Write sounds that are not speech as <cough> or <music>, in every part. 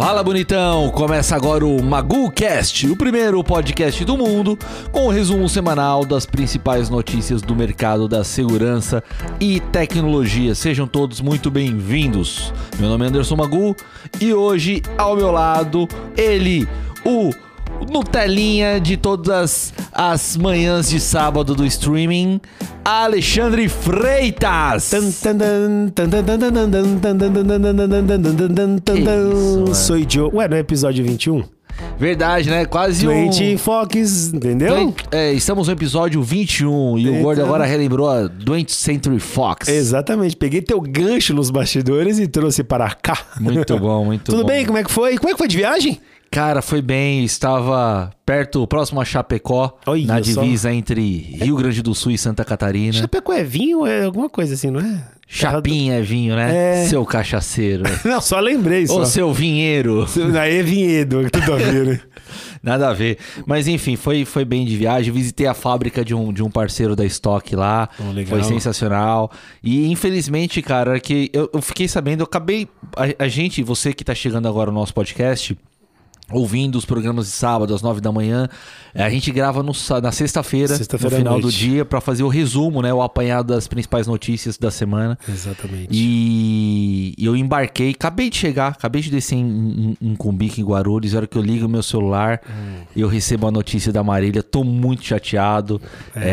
Fala bonitão! Começa agora o MaguCast, o primeiro podcast do mundo com o resumo semanal das principais notícias do mercado da segurança e tecnologia. Sejam todos muito bem-vindos. Meu nome é Anderson Magu e hoje ao meu lado ele, o Nutelinha de todas as manhãs de sábado do streaming, Alexandre Freitas. Sou idiota. Ué, não é episódio 21? Verdade, né? Quase um... 20 Fox, entendeu? É, estamos no episódio 21 e o Então. Gordo agora relembrou a 20th Century Fox. Exatamente. Peguei teu gancho nos bastidores e trouxe para cá. Muito bom, muito Tudo bom. bem? Como é que foi? Como é que foi de viagem? Cara, foi bem. Estava perto, próximo a Chapecó, Olha na só. divisa entre Rio Grande do Sul e Santa Catarina. Chapecó é vinho? É alguma coisa assim, não é? Chapinha é vinho, né? É. Seu cachaceiro. <laughs> Não, só lembrei só. Ô, seu vinheiro. Aí é vinhedo, <laughs> tudo a ver, né? <laughs> Nada a ver. Mas enfim, foi, foi bem de viagem. Visitei a fábrica de um, de um parceiro da Stock lá. Oh, legal. Foi sensacional. E infelizmente, cara, que eu, eu fiquei sabendo, eu acabei. A, a gente, você que tá chegando agora no nosso podcast. Ouvindo os programas de sábado às nove da manhã, eh, a gente grava no na sexta-feira, no Sexta-feira à final do noite. dia, pra fazer o resumo, né? O apanhado das principais notícias da semana. Exatamente. E eu embarquei, acabei de chegar, acabei de descer em, em, em Cumbica, em Guarulhos. A hora que eu ligo o meu celular, Hum. eu recebo a notícia da Marília. Tô muito chateado. É,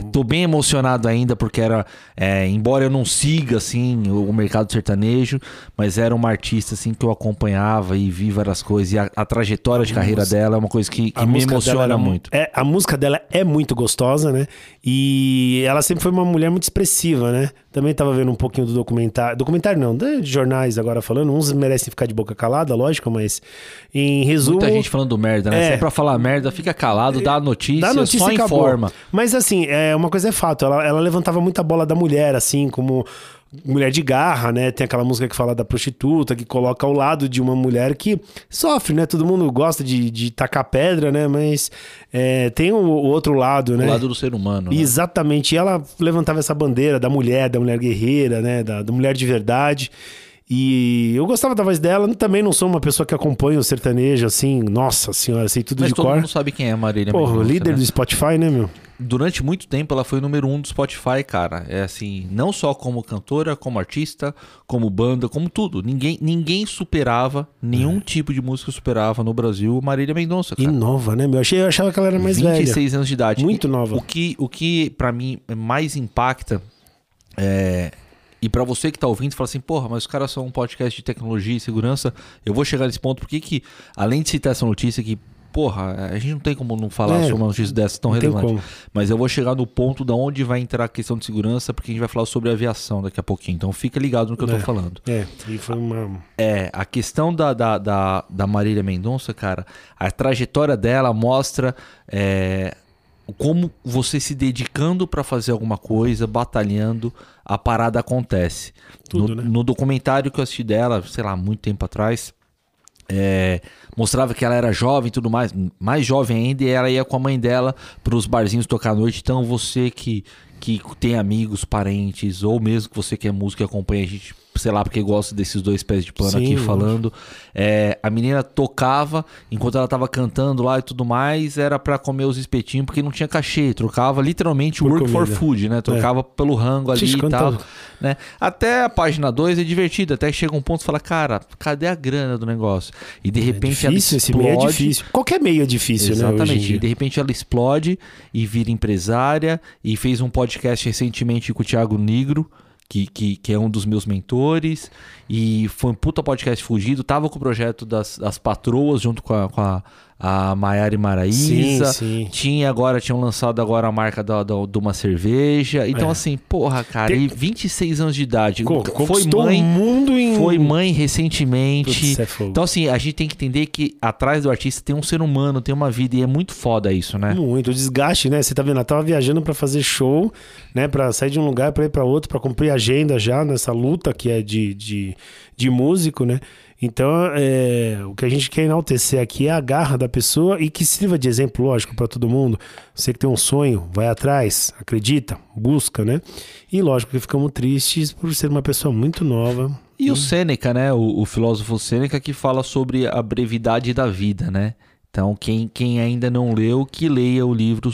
É, um- Tô bem emocionado ainda, porque era. é, embora eu não siga assim o, o mercado sertanejo, mas era uma artista assim que eu acompanhava e vi várias coisas. E a, a trajetória de carreira música- dela é uma coisa que, que me emociona muito. É, a música dela é muito gostosa, né? E ela sempre foi uma mulher muito expressiva, né? Também tava vendo um pouquinho do documentário. Documentário não, de jornais agora falando. Uns merecem ficar de boca calada, lógico, mas em resumo. Muita gente falando merda, né? É. Se é pra falar merda, fica calado, dá a notícia, Dá notícia só informa. Mas assim, é, uma coisa é fato, ela, ela levantava muita bola da mulher, assim, como mulher de garra, né? Tem aquela música que fala da prostituta, que coloca ao lado de uma mulher que sofre, né? Todo mundo gosta de, de tacar pedra, né? Mas é, tem o, o outro lado, né? O lado do ser humano. né? Exatamente. E ela levantava essa bandeira da mulher, da mulher guerreira, né? Da, da mulher de verdade. E eu gostava da voz dela. Também não sou uma pessoa que acompanha o sertanejo, assim, nossa senhora, sei tudo Mas de todo cor. mundo sabe quem é a Marília Porra, Mendonça, líder né? do Spotify, né, meu? Durante muito tempo ela foi número um do Spotify, cara. É assim, não só como cantora, como artista, como banda, como tudo. Ninguém, ninguém superava, É. nenhum tipo de música superava no Brasil Marília Mendonça, E cara. nova, né, meu? Eu, achei, eu achava que ela era mais 26 anos de idade. Muito E nova. O que, o que para mim mais impacta é. E pra você que tá ouvindo, fala assim, porra, mas os caras são um podcast de tecnologia e segurança. Eu vou chegar nesse ponto, porque que, além de citar essa notícia que, porra, a gente não tem como não falar É, sobre uma notícia dessa tão relevante. Mas eu vou chegar no ponto da onde vai entrar a questão de segurança, porque a gente vai falar sobre aviação daqui a pouquinho. Então fica ligado no que eu tô É. falando. É, e foi uma. É, a questão da, da, da, da Marília Mendonça, cara, a trajetória dela mostra é, como você se dedicando pra fazer alguma coisa, batalhando, a parada acontece. Tudo, no, né? no documentário que eu assisti dela, sei lá, muito tempo atrás, é, mostrava que ela era jovem e tudo mais, mais jovem ainda, e ela ia com a mãe dela pros barzinhos tocar à noite. Então você que, que tem amigos, parentes, ou mesmo que você que é músico e acompanha a gente, sei lá, porque gosta desses dois pés de pano Sim, aqui falando, é, a menina tocava enquanto ela tava cantando lá e tudo mais, era pra comer os espetinhos, porque não tinha cachê, trocava literalmente Por work for comida. food, né? Trocava pelo rango ali e tal. Né? Até a página 2 é divertida, até chega um ponto e fala, cara, cadê a grana do negócio? E de repente é ela difícil, esse explode. meio é difícil. Qualquer meio é difícil, né? Hoje em Exatamente. E de repente ela explode e vira empresária e fez um podcast recentemente com o Thiago Negro, que, que, que é um dos meus mentores. E foi um puta podcast fugido. Tava com o projeto das, das patroas junto com a, com a, a Maiara e Maraísa. Sim, sim. Tinha agora, tinham lançado agora a marca da, da, de uma cerveja. Então, É. assim, porra, cara, Tem- e 26 anos de idade. Co- foi mãe. mundo em. Foi mãe recentemente. Putz, é então, assim, a gente tem que entender que atrás do artista tem um ser humano, tem uma vida, e é muito foda isso, né? Muito, o desgaste, né? Você tá vendo? Ela tava viajando pra fazer show, né? Pra sair de um lugar pra ir pra outro, pra cumprir agenda já nessa luta que é de, de, de músico, né? Então, é, o que a gente quer enaltecer aqui é a garra da pessoa e que sirva de exemplo, lógico, pra todo mundo. Você que tem um sonho, vai atrás, acredita, busca, né? E lógico que ficamos tristes por ser uma pessoa muito nova, E o Sêneca, né? O, o filósofo Sêneca que fala sobre a brevidade da vida, né? Então, quem, quem ainda não leu, que leia o livro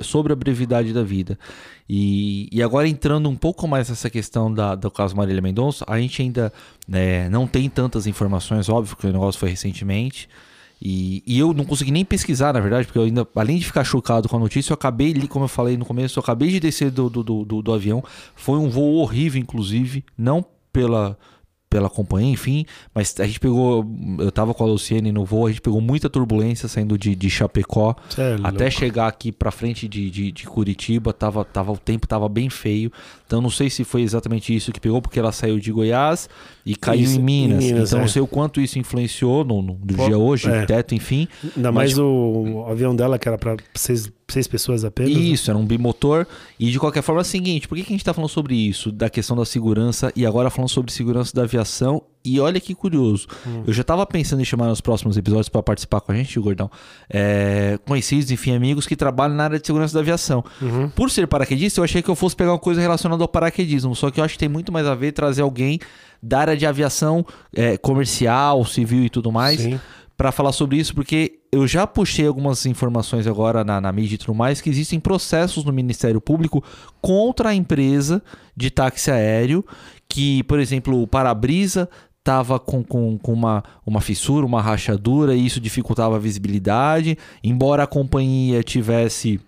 sobre a brevidade da vida. E, e agora entrando um pouco mais nessa questão da, do caso Marília Mendonça, a gente ainda né, não tem tantas informações, óbvio que o negócio foi recentemente. E, e, eu não consegui nem pesquisar, na verdade, porque eu ainda, além de ficar chocado com a notícia, eu acabei, como eu falei no começo, eu acabei de descer do, do, do, do avião. Foi um voo horrível, inclusive, não pela pela companhia, enfim. Mas a gente pegou. Eu tava com a Luciene no voo, a gente pegou muita turbulência saindo de, de Chapecó é até chegar aqui pra frente de, de, de, Curitiba. Tava, tava, o tempo tava bem feio. Então não sei se foi exatamente isso que pegou, porque ela saiu de Goiás e caiu isso, em, Minas. em Minas. então é. não sei o quanto isso influenciou no, no dia hoje, é. teto, enfim. Ainda mais mas, o, o avião dela, que era pra seis seis pessoas apenas? Né? Isso, era um bimotor. E de qualquer forma é o seguinte: por que, que a gente está falando sobre isso? Da questão da segurança e agora falando sobre segurança da aviação. E olha que curioso. Hum. Eu já estava pensando em chamar nos próximos episódios para participar com a gente, Gordão. É, conhecidos, enfim, amigos que trabalham na área de segurança da aviação. Uhum. Por ser paraquedista, eu achei que eu fosse pegar uma coisa relacionada ao paraquedismo. Só que eu acho que tem muito mais a ver trazer alguém da área de aviação é, comercial, civil e tudo mais. Para falar sobre isso, porque eu já puxei algumas informações agora na, na mídia e tudo mais, que existem processos no Ministério Público contra a empresa de táxi aéreo, que, por exemplo, o para-brisa estava com, com, com uma, uma fissura, uma rachadura, e isso dificultava a visibilidade, embora a companhia tivesse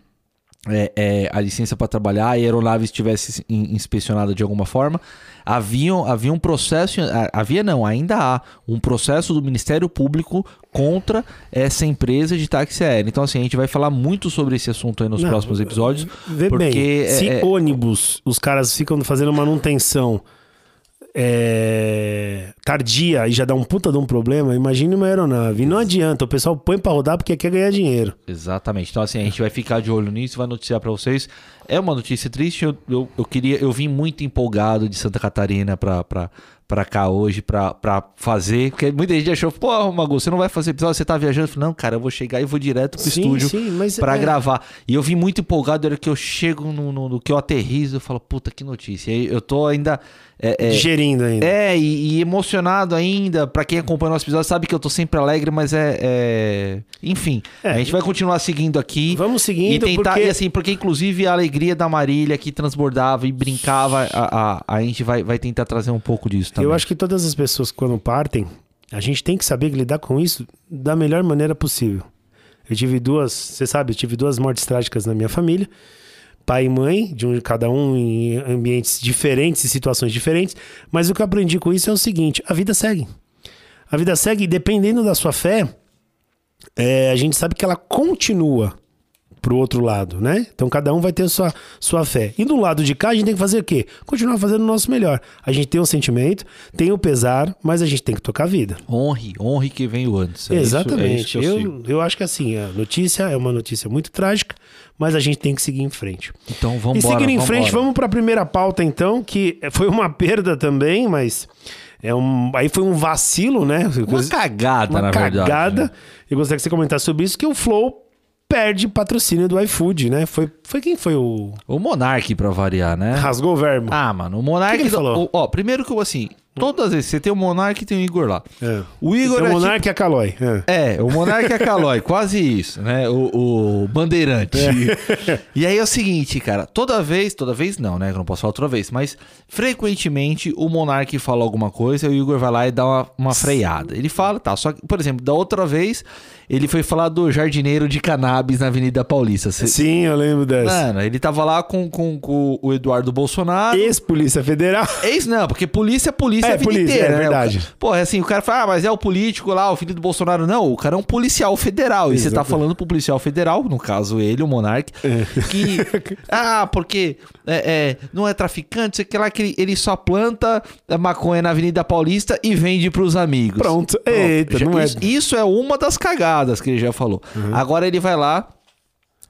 é, é, a licença para trabalhar, a aeronave estivesse inspecionada de alguma forma, havia, havia um processo, havia não, ainda há um processo do Ministério Público contra essa empresa de táxi aéreo. Então, assim, a gente vai falar muito sobre esse assunto aí nos não, próximos episódios. Vê porque bem, se é, é, ônibus, os caras ficam fazendo manutenção é, tardia e já dá um puta de um problema, imagine uma aeronave. E não adianta, o pessoal põe para rodar porque quer ganhar dinheiro. Exatamente. Então, assim, a gente vai ficar de olho nisso, vai noticiar para vocês. É uma notícia triste. Eu, eu, eu, queria, eu vim muito empolgado de Santa Catarina para pra cá hoje pra, pra fazer. Porque muita gente achou, pô, Magu, você não vai fazer episódio, você tá viajando. Eu falei, não, cara, eu vou chegar e vou direto pro sim, estúdio pra é... gravar. E eu vim muito empolgado, era que eu chego no, no, no, que eu aterrizo, eu falo, puta, que notícia. E eu tô ainda. É, é, Digerindo ainda. É, e, e, emocionado ainda. Pra quem acompanha o nosso episódio, sabe que eu tô sempre alegre, mas é. é... Enfim, é, a gente vai continuar seguindo aqui. Vamos seguindo. E tentar, porque... e assim, porque inclusive a alegria da Marília que transbordava e brincava, a, a, a gente vai, vai tentar trazer um pouco disso Eu acho que todas as pessoas, quando partem, a gente tem que saber lidar com isso da melhor maneira possível. Eu tive duas, você sabe, eu tive duas mortes trágicas na minha família. Pai e mãe, de um, cada um em ambientes diferentes e situações diferentes. Mas o que eu aprendi com isso é o seguinte: a vida segue. A vida segue, dependendo da sua fé, é, a gente sabe que ela continua pro outro lado, né? Então cada um vai ter sua, sua fé. E do lado de cá a gente tem que fazer o quê? Continuar fazendo o nosso melhor. A gente tem um sentimento, tem o pesar, mas a gente tem que tocar a vida. Honre, honre que veio antes. É Exatamente. Isso, é isso eu, eu acho que assim, a notícia é uma notícia muito trágica, mas a gente tem que seguir em frente. Então vamos E seguindo em frente, vamos para a primeira pauta então, que foi uma <laughs> perda também, mas é um, aí foi um vacilo, né? Uma cagada, uma na cagada. verdade. cagada. Né? Eu gostaria que você comentasse sobre isso, que o Flow perde patrocínio do iFood, né? Foi, foi quem foi o. O Monark, pra variar, né? Rasgou o verbo. Ah, mano, o Monark. Que que ele falou? ó, primeiro que eu, assim, Todas as vezes, você tem o Monark e tem o Igor lá. É. O Igor tem o é Monark tipo... a Calói. É. é. o Monark a Calói, <laughs> quase isso, né? O, o Bandeirante. É. E aí é o seguinte, cara, toda vez, toda vez não, né? Eu não posso falar outra vez, mas frequentemente o Monark fala alguma coisa e o Igor vai lá e dá uma, uma freada. Ele fala, tá, só que, por exemplo, da outra vez, ele foi falar do jardineiro de cannabis na Avenida Paulista. Sim, eu lembro dessa. Mano, ele tava lá com, com, com o Eduardo Bolsonaro. Ex-Polícia Federal. Ex, não, porque polícia é polícia é, a vida polícia, inteira, é né? verdade. Pô, é assim, o cara fala, ah, mas é o político lá, o filho do Bolsonaro. Não, o cara é um policial federal. E você tá falando pro policial federal, no caso ele, o Monark, é. que. <laughs> Ah, porque é, é, não é traficante, sei que lá que ele, ele só planta maconha na Avenida Paulista e vende pros amigos. Pronto. Pronto. Eita, já, não é... isso, isso é uma das cagadas que ele já falou. Uhum. Agora ele vai lá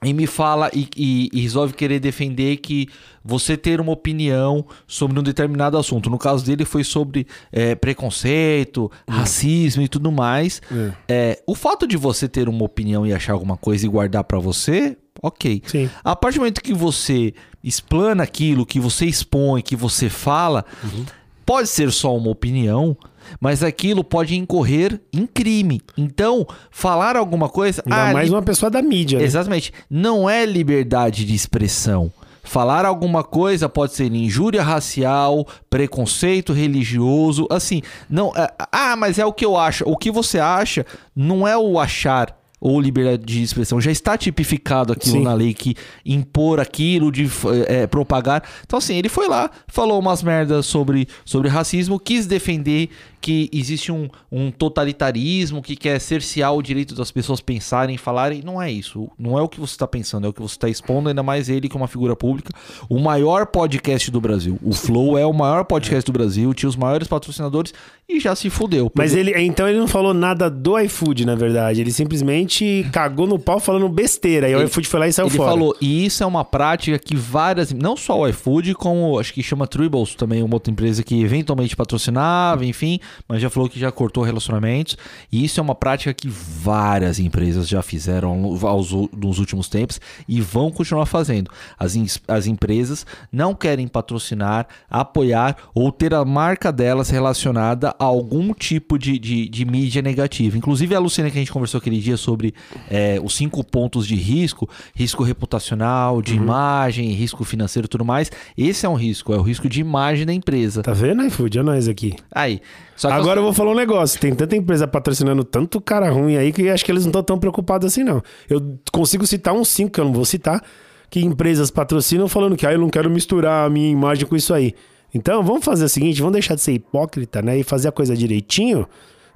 e me fala e, e, e, resolve querer defender que você ter uma opinião sobre um determinado assunto. No caso dele foi sobre é, preconceito, uhum. racismo e tudo mais. Uhum. É, o fato de você ter uma opinião e achar alguma coisa e guardar para você, ok. Sim. A partir do momento que você explana aquilo, que você expõe, que você fala, uhum pode ser só uma opinião, mas aquilo pode incorrer em crime. Então, falar alguma coisa. Ainda ah, mais li- uma pessoa da mídia. né? Exatamente. Não é liberdade de expressão. Falar alguma coisa pode ser injúria racial, preconceito religioso, assim. Não, é- ah, mas é o que eu acho. O que você acha não é o achar ou liberdade de expressão. Já está tipificado aquilo Sim. na lei que impor aquilo de é, propagar. Então, assim, ele foi lá, falou umas merdas sobre, sobre racismo, quis defender que existe um, um totalitarismo que quer cercear o direito das pessoas pensarem, falarem. Não é isso. Não é o que você está pensando, é o que você está expondo, ainda mais ele que é uma figura pública. O maior podcast do Brasil. O Flow é o maior podcast do Brasil, tinha os maiores patrocinadores e já se fudeu. Mas ele, então ele não falou nada do iFood, na verdade. Ele simplesmente cagou no pau falando besteira. E o Ele- iFood foi lá e saiu Ele fora. falou, e isso é uma prática que várias, não só o iFood, como acho que chama Tribbles também, uma outra empresa que eventualmente patrocinava, enfim, mas já falou que já cortou relacionamentos. E isso é uma prática que várias empresas já fizeram aos, nos últimos tempos e vão continuar fazendo. As, as empresas não querem patrocinar, apoiar ou ter a marca delas relacionada a algum tipo de, de, de mídia negativa. Inclusive a Luciana que a gente conversou aquele dia sobre é, os cinco pontos de risco, risco reputacional, de imagem, risco financeiro e tudo mais. Esse é um risco, é o risco de imagem da empresa. Tá vendo, iFood? Olha nós aqui. Aí, Agora eu vou falar um negócio. Tem tanta empresa patrocinando tanto cara ruim aí que acho que eles não estão tão preocupados assim, não. Eu consigo citar uns cinco, que eu não vou citar, que empresas patrocinam falando que ah, eu não quero misturar a minha imagem com isso aí. Então, vamos fazer o seguinte, vamos deixar de ser hipócrita, né? E fazer a coisa direitinho,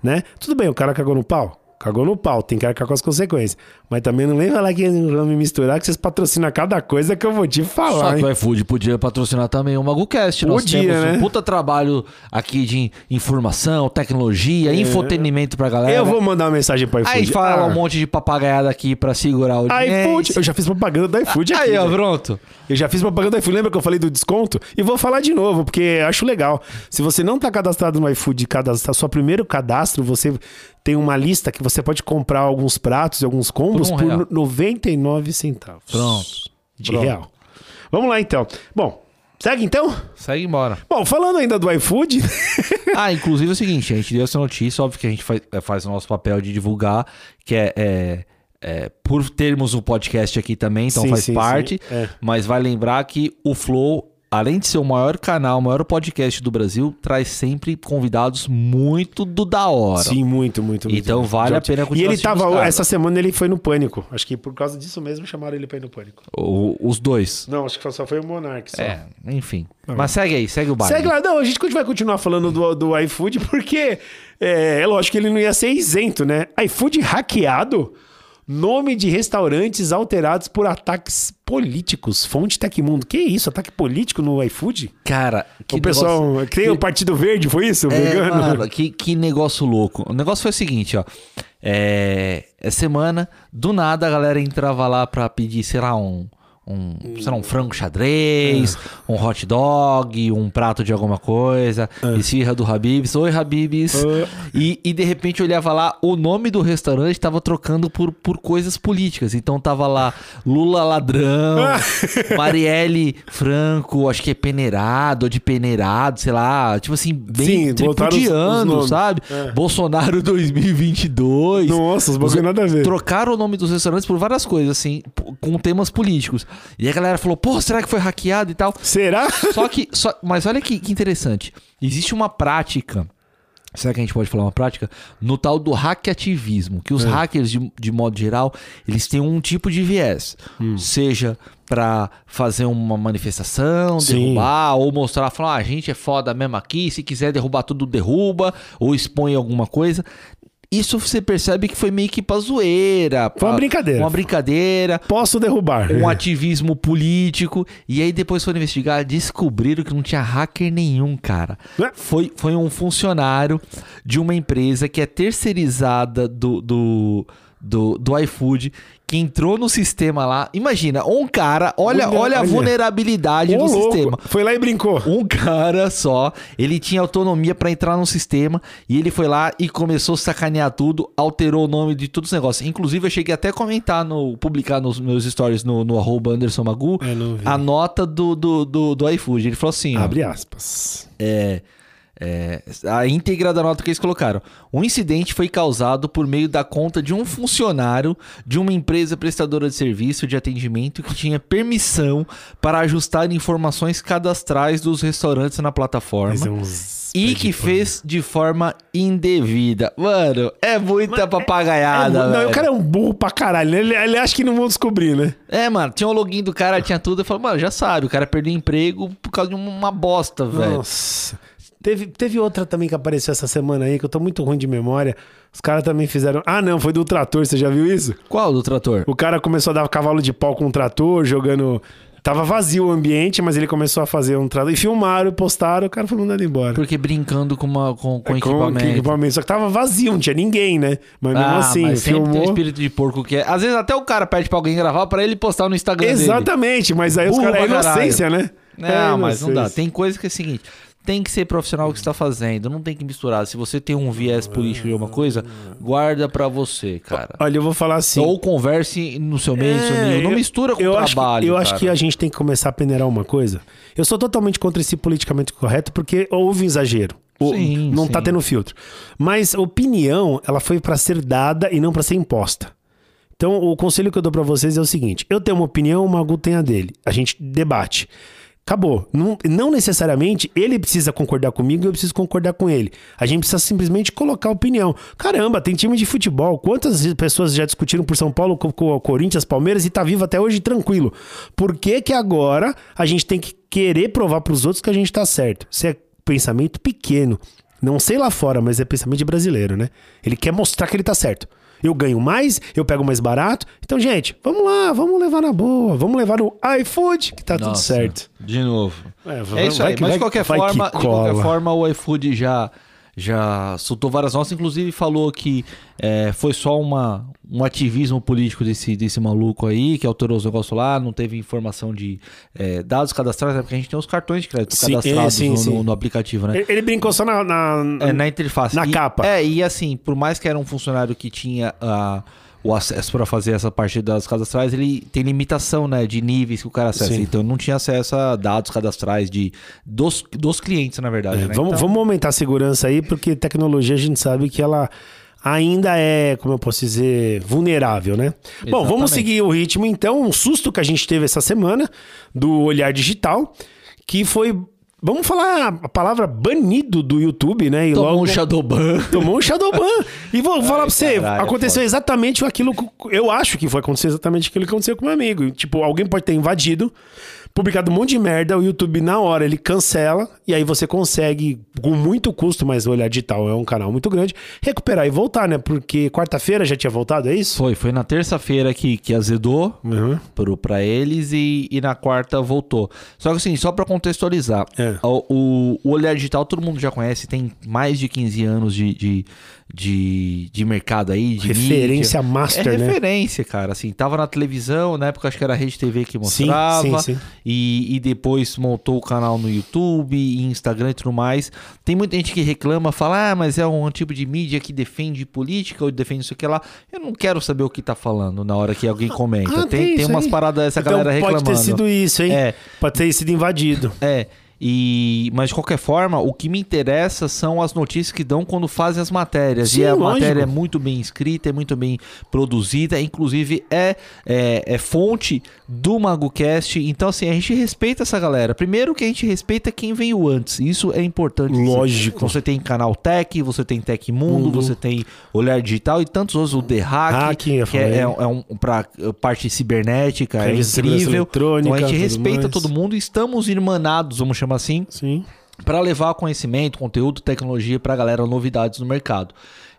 né? Tudo bem, o cara cagou no pau. Cagou no pau, tem que arcar com as consequências. Mas também não vem falar que não vão me misturar, que vocês patrocinam cada coisa que eu vou te Só falar, que hein? o iFood podia patrocinar também o MagoCast. Nós Podia, temos né? um puta trabalho aqui de informação, tecnologia, infotenimento pra galera. É. Eu vou mandar uma mensagem pro iFood. Aí fala Ah, um monte de papagaiada aqui pra segurar o iFood. Eu já fiz propaganda do iFood aqui. Aí, ó, né? pronto. Eu já fiz propaganda do iFood. Lembra que eu falei do desconto? E vou falar de novo, porque acho legal. Se você não tá cadastrado no iFood, cadastrar seu primeiro cadastro, você tem uma lista que você pode comprar alguns pratos e alguns combos Por um por, real. 99 centavos. Pronto. De Pronto. real. Vamos lá, então. Bom, segue então? Segue embora. Bom, falando ainda do iFood... <laughs> Ah, inclusive é o seguinte, a gente deu essa notícia, óbvio que a gente faz, é, faz o nosso papel de divulgar, que é, é- é, por termos o podcast aqui também, então Sim, faz sim, parte, sim, é. mas vai lembrar que o Flow, além de ser o maior canal, o maior podcast do Brasil, traz sempre convidados muito do da hora. Sim, muito, muito, muito. Então vale a pena E continuar ele assistindo os tava... Essa semana ele foi no Pânico. Acho que por causa disso mesmo chamaram ele pra ir no Pânico. O- os dois. Não, acho que só foi o Monark. Só. É, enfim. Mas segue aí, segue o baile. Segue lá, não, a gente vai continuar falando do, do iFood, porque é, é lógico que ele não ia ser isento, né? iFood hackeado, nome de restaurantes alterados por ataques políticos. Fonte Tecmundo. Que isso? Ataque político no iFood? Cara, que o pessoal. negócio- que tem o Partido Verde, foi isso? É, vegano? mano, que, que negócio louco. O negócio foi o seguinte, ó. É, é semana, do nada a galera entrava lá pra pedir, sei lá, um. Um, sei lá, um frango xadrez, É. um hot dog, um prato de alguma coisa, esfirra do Habibs, oi Habibs. É. E, e de repente eu olhava lá, o nome do restaurante tava trocando por, por coisas políticas. Então tava lá Lula Ladrão, <laughs> Marielle Franco, acho que é peneirado, ou de peneirado, sei lá, tipo assim, bem Sim, os- os nomes. sabe? É. Bolsonaro <laughs> 2022. Nossa, os bagulho nada a ver. Trocaram o nome dos restaurantes por várias coisas, assim, com temas políticos. E a galera falou, pô, será que foi hackeado e tal? Será? Só que, só- mas olha que, que interessante. Existe uma prática, será que a gente pode falar uma prática? No tal do hackativismo, que os hackers, de, de modo geral, eles têm um tipo de viés. Seja pra fazer uma manifestação, Sim. derrubar, ou mostrar, falar, ah, a gente é foda mesmo aqui, se quiser derrubar tudo, derruba, ou expõe alguma coisa. Isso você percebe que foi meio que pra zoeira. Foi uma pra- brincadeira. Uma brincadeira Posso derrubar. um ativismo político. E aí depois foram investigar, descobriram que não tinha hacker nenhum, cara. Ué? Foi, foi um funcionário de uma empresa que é terceirizada do, do, do, do iFood, que entrou no sistema lá. Imagina, um cara, olha, Olha, olha, a vulnerabilidade do sistema. Foi lá e brincou. Um cara só, ele tinha autonomia pra entrar no sistema e ele foi lá e começou a sacanear tudo, alterou o nome de todos os negócios. Inclusive, eu cheguei até a comentar no publicar nos meus stories no, no arroba Anderson Magu a nota do, do, do, do iFood. Ele falou assim: ó, Abre aspas. é, é, a íntegra da nota que eles colocaram. O incidente foi causado por meio da conta de um funcionário de uma empresa prestadora de serviço de atendimento que tinha permissão para ajustar informações cadastrais dos restaurantes na plataforma. Mas é uns E que fez de forma indevida. Mano, é muita papagaiada, É, não, velho. o cara é um burro pra caralho. Ele, ele acha que não vão descobrir, né? É, mano, tinha o login do cara, tinha tudo. Eu falo, mano, já sabe, o cara perdeu emprego por causa de uma bosta, velho. Nossa. Teve, teve outra também que apareceu essa semana aí, que eu tô muito ruim de memória. Os caras também fizeram. Ah, não, foi do trator, você já viu isso? Qual do trator? O cara começou a dar cavalo de pau com o trator, jogando. Tava vazio o ambiente, mas ele começou a fazer um trator. E filmaram, postaram, o cara foi mandado embora. Porque brincando com, uma, com, com É, equipamento. equipamento. Só que tava vazio, não tinha ninguém, né? Mas mesmo ah, assim, mas sempre tem um filmou. espírito de porco que é. Às vezes até o cara pede pra alguém gravar pra ele postar no Instagram dele. Exatamente, mas aí os caras. É inocência, né? Não, É mas não dá. Tem coisa que é o seguinte: tem que ser profissional o que você tá fazendo. Não tem que misturar. Se você tem um viés político de alguma coisa, guarda pra você, cara. Olha, eu vou falar assim. Ou converse no seu meio, no seu É, meio. Não eu- mistura com o acho que- trabalho. eu acho cara. que a gente tem que começar a peneirar uma coisa. Eu sou totalmente contra esse politicamente correto porque houve exagero. Sim, não tá sim. tendo filtro. Mas opinião, ela foi pra ser dada e não pra ser imposta. Então, o conselho que eu dou pra vocês é o seguinte: eu tenho uma opinião, o Magu tem a dele. A gente debate. Acabou. Não, não necessariamente ele precisa concordar comigo e eu preciso concordar com ele. A gente precisa simplesmente colocar opinião. Caramba, tem time de futebol. Quantas pessoas já discutiram por São Paulo com, o Corinthians, Palmeiras e tá vivo até hoje tranquilo? Por que que agora a gente tem que querer provar pros outros que a gente tá certo? Isso é pensamento pequeno. Não sei lá fora, mas é pensamento de brasileiro, né? Ele quer mostrar que ele tá certo. Eu ganho mais, eu pego mais barato. Então, gente, vamos lá, vamos levar na boa. Vamos levar no iFood, que tá tudo Nossa, certo. De novo. É, É isso aí, mas de qualquer, forma, de qualquer forma, o iFood já, já soltou várias notas, inclusive falou que é, foi só uma, um ativismo político desse, desse maluco aí, que alterou os negócios lá, não teve informação de é, dados cadastrais, né? porque a gente tem os cartões de crédito Sim, cadastrados sim, no, sim. no- no aplicativo, né? Ele, ele brincou só na. na- É, na interface. Na E- capa. É, e assim, por mais que era um funcionário que tinha ah, o acesso para fazer essa parte das cadastrais, ele tem limitação, né, de níveis que o cara acessa. Sim. Então não tinha acesso a dados cadastrais de, dos, dos clientes, na verdade. É, né? vamos, Então- vamos aumentar a segurança aí, porque tecnologia a gente sabe que ela ainda é, como eu posso dizer, vulnerável, né? Bom, vamos Exatamente. seguir o ritmo então. Um susto que a gente teve essa semana do olhar digital, que foi. Vamos falar a palavra banido do YouTube, né? E Tomou logo um Shadowban. Tomou um Shadowban. E vou falar pra você, caralho, é aconteceu exatamente aquilo eu acho que foi acontecer exatamente aquilo que aconteceu com meu amigo. Tipo, alguém pode ter invadido, publicado um monte de merda, o YouTube na hora ele cancela e aí você consegue com muito custo, mas o olhar digital é um canal muito grande, recuperar e voltar, né? Porque quarta-feira já tinha voltado, é isso? Foi, foi na terça-feira que, que azedou Uhum. pro, pra eles e, e na quarta voltou. Só que assim, só pra contextualizar, É. o, o, Olhar Digital todo mundo já conhece, tem mais de 15 anos de, de, de, de mercado aí, de Referência mídia. master, é né? referência, cara. Assim, tava na televisão, na época acho que era a Rede TV que Sim, mostrava. sim, sim. E, e depois montou o canal no YouTube, e Instagram e tudo mais. Tem muita gente que reclama, fala, ah, mas é um tipo de mídia que defende política ou defende isso que lá. Eu não quero saber o que tá falando na hora que alguém comenta. Ah, tem, tem isso umas aí. paradas essa Então galera pode reclamando. ter sido isso, hein? É. Pode ter sido invadido. É. E, mas de qualquer forma, o que me interessa são as notícias que dão quando fazem as matérias. Sim, e a lógico. matéria é muito bem escrita, é muito bem produzida, inclusive é, é, é fonte do MagoCast. Então, assim, a gente respeita essa galera. Primeiro que a gente respeita quem veio antes. Isso é importante. Lógico. Você tem Canal Tech, você tem Tech Mundo, Mundo. você tem Olhar Digital e tantos outros. O The Hack, que é, é, é um pra parte cibernética, é incrível. Então a gente respeita mais. todo mundo, estamos irmanados, vamos chamar assim, Sim. para levar conhecimento, conteúdo, tecnologia para a galera, novidades no mercado.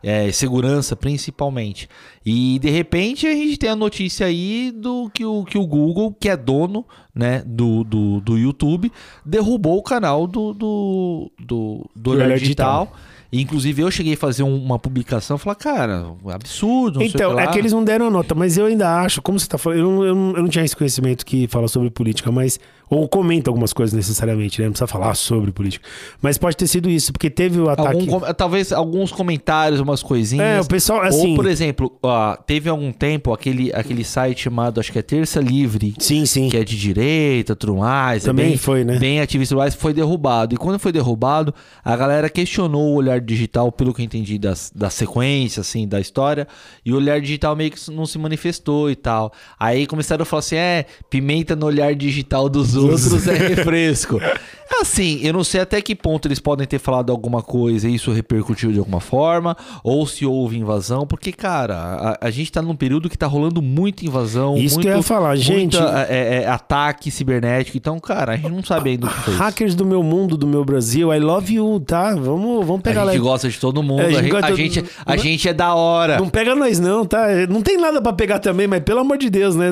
É, segurança principalmente. E de repente a gente tem a notícia aí do que o, que o Google, que é dono né, do, do, do YouTube, derrubou o canal do, do, do, do Olhar Olhar Digital. E, inclusive eu cheguei a fazer um- uma publicação e falar, cara, absurdo. Então, é que eles não deram a nota, mas eu ainda acho, como você tá falando, eu não, eu não, eu não tinha esse conhecimento que fala sobre política, mas Ou comenta algumas coisas necessariamente, né? Não precisa falar sobre política. Mas pode ter sido isso, porque teve o ataque. Algum talvez alguns comentários, umas coisinhas. É, o pessoal, assim. Ou, por exemplo, ó, teve algum tempo aquele, aquele site chamado, acho que é Terça Livre, Sim, sim. que é de direita, tudo mais. é Também bem, foi, né? Bem ativista, mas foi derrubado. E quando foi derrubado, a galera questionou o olhar digital, pelo que eu entendi das, da sequência, assim, da história. E o olhar digital meio que não se manifestou e tal. Aí começaram a falar assim: é, pimenta no olhar digital dos outros é <laughs> refresco. Assim, eu não sei até que ponto eles podem ter falado alguma coisa e isso repercutiu de alguma forma, ou se houve invasão, porque, cara, a, a gente tá num período que tá rolando muita invasão. Isso muito, que eu ia falar, gente. muita, é, é, ataque cibernético. Então, cara, a gente não sabe ainda o que foi. Hackers do meu mundo, do meu Brasil, I love you, tá? Vamos, vamos A pegar gente lá. gosta de todo mundo. É, a, gente, gosta a, gente, a gente é da hora. Não pega nós não, tá? Não tem nada pra pegar também, mas pelo amor de Deus, né?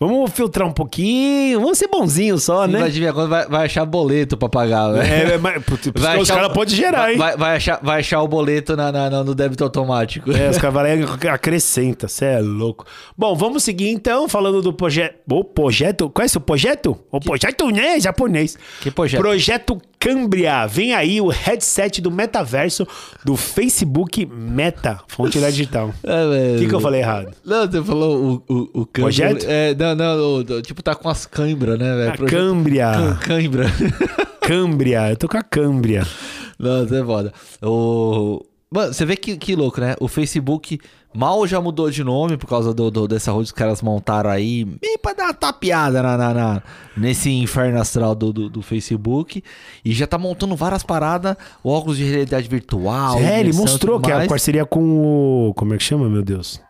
Vamos filtrar um pouquinho, vamos ser bonzinhos só, Não né? vai vai, vai achar boleto pra pagar, velho. É, mas, putz, Vai os achar caras o- podem gerar, vai, hein? Vai, vai achar, vai achar o boleto na, na- na- no débito automático. É, os <laughs> cavaleiros acrescenta, você é louco. Bom, vamos seguir então, falando do projeto. O projeto. Qual é esse o projeto? O projeto, né? Japonês. Que projeto? Projeto Cambria. Vem aí o headset do metaverso do Facebook Meta, fonte da digital. <laughs> É, O que, que eu falei errado? Não, você falou o, o, o câmbio. Projeto? É, não, não, o- tipo, tá com as cãibras, né, velho? A Cambria. <laughs> Cambria. Eu tô com a Cambria. Não, isso é foda. O... Mano, você vê que, que louco, né? O Facebook mal já mudou de nome por causa do, do- dessa rua que os caras montaram aí, meio pra dar uma tapeada na, na- na- nesse inferno astral do, do, do Facebook. E já tá montando várias paradas, óculos de realidade virtual. é, ele mostrou que é a parceria com o. Como é que chama, meu Deus?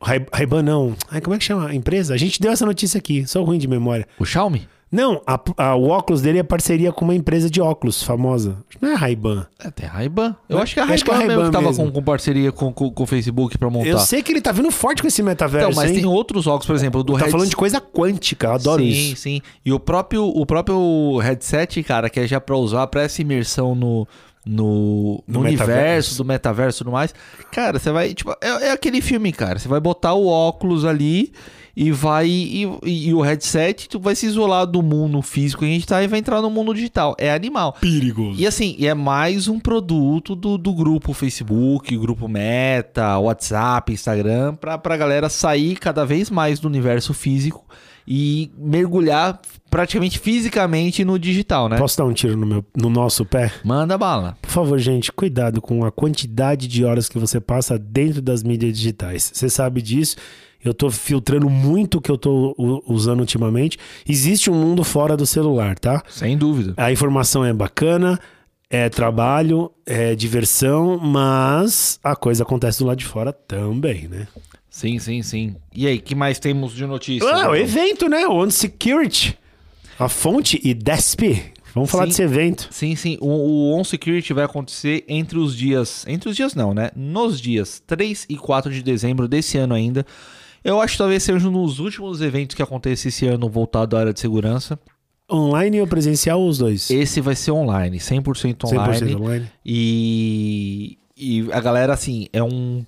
Ray- Ray-Ban não. Ai, como é que chama a empresa? A gente deu essa notícia aqui, sou ruim de memória. O Xiaomi? Não, a- a- o óculos dele é parceria com uma empresa de óculos famosa. Não é Ray-Ban. É, tem Ray-Ban. Eu acho que a Eu acho que é Ray-Ban a mesmo que Ray-Ban tava mesmo. com, com parceria com, com, com o Facebook pra montar. Eu sei que ele tá vindo forte com esse metaverso, Então, mas hein? tem outros óculos, por exemplo, do Tá falando de coisa quântica, eu adoro sim, isso. Sim, E o próprio, o próprio headset, cara, que é já pra usar pra essa imersão no, no, no No universo, metaverso. do metaverso e tudo mais. Cara, você vai. Tipo, é, é aquele filme, cara. Você vai botar o óculos ali e vai. E, e- o headset, tu vai se isolar do mundo físico que a gente tá e vai entrar no mundo digital. É animal. Perigoso. E assim, é mais um produto do, do grupo Facebook, grupo Meta, WhatsApp, Instagram, pra, pra galera sair cada vez mais do universo físico e mergulhar praticamente fisicamente no digital, né? Posso dar um tiro no, meu, no nosso pé? Manda bala. Por favor, gente, cuidado com a quantidade de horas que você passa dentro das mídias digitais. Você sabe disso. Eu tô filtrando muito o que eu tô u- usando ultimamente. Existe um mundo fora do celular, tá? Sem dúvida. A informação é bacana, é trabalho, é diversão, mas a coisa acontece do lado de fora também, né? Sim, sim, sim. E aí, que mais temos de notícias? Ah, o evento, né? O On Security. A fonte e DESP. Vamos falar Sim. desse evento. Sim, sim. O, o On Security vai acontecer entre os dias. Entre os dias, não, né? Nos dias 3 e 4 de dezembro desse ano ainda. Eu acho que talvez seja um dos últimos eventos que acontece esse ano voltado à área de segurança. Online ou presencial, os dois? Esse vai ser online, 100% online. 100% online. E, e a galera, assim, é um.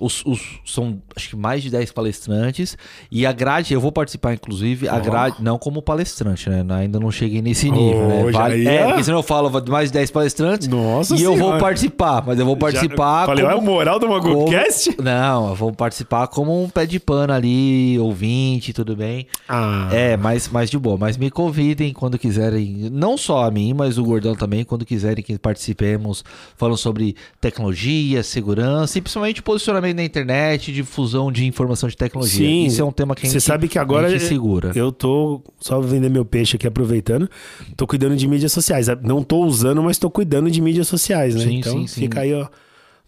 Os, os- são acho que mais de 10 palestrantes. E a grade, eu vou participar, inclusive, a Ó. grade, não como palestrante, né? Ainda não cheguei nesse nível, né? Ô, já Vale- ia? é, porque senão eu falo de mais de 10 palestrantes. Nossa e eu vou Senhora. participar, mas eu vou participar. Já- Falei, olha a como, moral do como- MaguCast? Não, eu vou participar como um pé de pano ali, ouvinte, tudo bem. Ah, É, mas, mas de boa. Mas me convidem quando quiserem, não só a mim, mas o Gordão também, quando quiserem que participemos, falando sobre tecnologia, segurança e principalmente posicionamento na internet, difusão de informação de tecnologia. Sim. Isso é um tema que a Você gente, sabe que agora gente segura. eu tô só vender meu peixe aqui aproveitando. Tô cuidando de mídias sociais. Não tô usando, mas tô cuidando de mídias sociais, né? Sim, então sim, sim. fica aí, ó,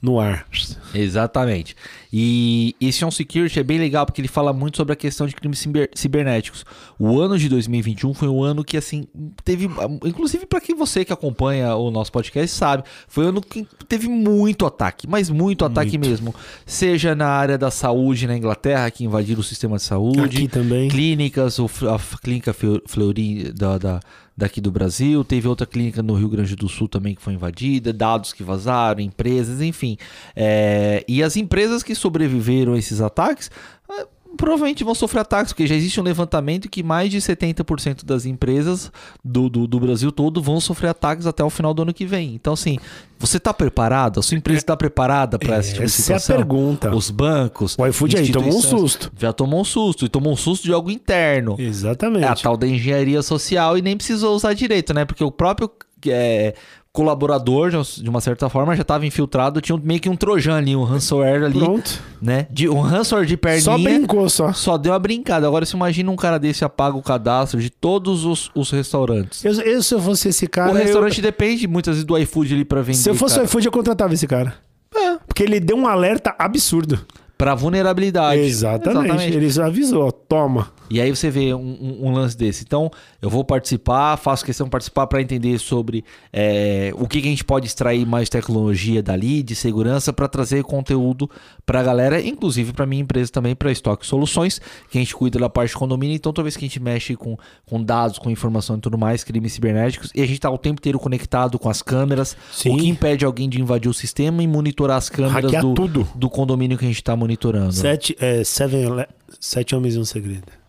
no ar. Exatamente. E esse On Security é bem legal porque ele fala muito sobre a questão de crimes ciber- cibernéticos. O ano de 2021 foi um ano que, assim, teve. Inclusive, para quem você que acompanha o nosso podcast sabe, foi um ano que teve muito ataque, mas muito ataque mesmo. Seja na área da saúde na Inglaterra, que invadiram o sistema de saúde. Aqui também. Clínicas, a clínica Fleu- Fleury da, da- daqui do Brasil, teve outra clínica no Rio Grande do Sul também que foi invadida, dados que vazaram, empresas, enfim. É, e as empresas que sobreviveram a esses ataques, é, provavelmente vão sofrer ataques, porque já existe um levantamento que mais de 70% das empresas do, do, do, Brasil todo vão sofrer ataques até o final do ano que vem. Então, assim, você está preparado? A sua empresa está preparada para essa tipo de situação? Essa é a pergunta. Os bancos. O iFood aí tomou um susto. Já tomou um susto. E tomou um susto de algo interno. Exatamente. É a tal da engenharia social e nem precisou usar direito, né? Porque o próprio. É, colaborador, de uma certa forma, já estava infiltrado, tinha meio que um trojan ali, um ransomware ali. Pronto. Né? De, um ransomware de perninha. Só brincou, só. Só deu a brincada. Agora, se imagina um cara desse apaga o cadastro de todos os, os restaurantes. Eu, eu, se eu fosse esse cara... O restaurante eu... depende muitas vezes do iFood ali para vender, Se eu fosse cara. o iFood, eu contratava esse cara. É. Porque ele deu um alerta absurdo. Para vulnerabilidade. Exatamente. Exatamente. Ele avisou, toma. E aí você vê um, um, um, lance desse. Então, eu vou participar, faço questão de participar para entender sobre é, o que, que, a gente pode extrair mais tecnologia dali, de segurança, para trazer conteúdo para a galera, inclusive para minha empresa também, para Estoque Soluções, que a gente cuida da parte de condomínio. Então, toda vez que a gente mexe com, com dados, com informação e tudo mais, crimes cibernéticos, e a gente está o tempo inteiro conectado com as câmeras, Sim. o que impede alguém de invadir o sistema e monitorar as câmeras do, do condomínio que a gente está monitorando. Sete, é, seven, sete homens e um segredo.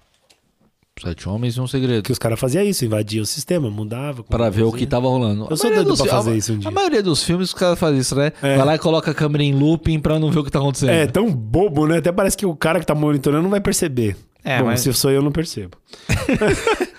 Sete homens e um segredo. Que os caras faziam isso, invadiam o sistema, mudava. Para ver o que tava rolando. Eu sou doido pra fazer isso um dia. A maioria dos filmes os caras fazem isso, né? É. Vai lá e coloca a câmera em looping pra não ver o que tá acontecendo. É, tão bobo, né? Até parece que o cara que tá monitorando não vai perceber. É, Bom, mas... se sou eu, não percebo. <laughs>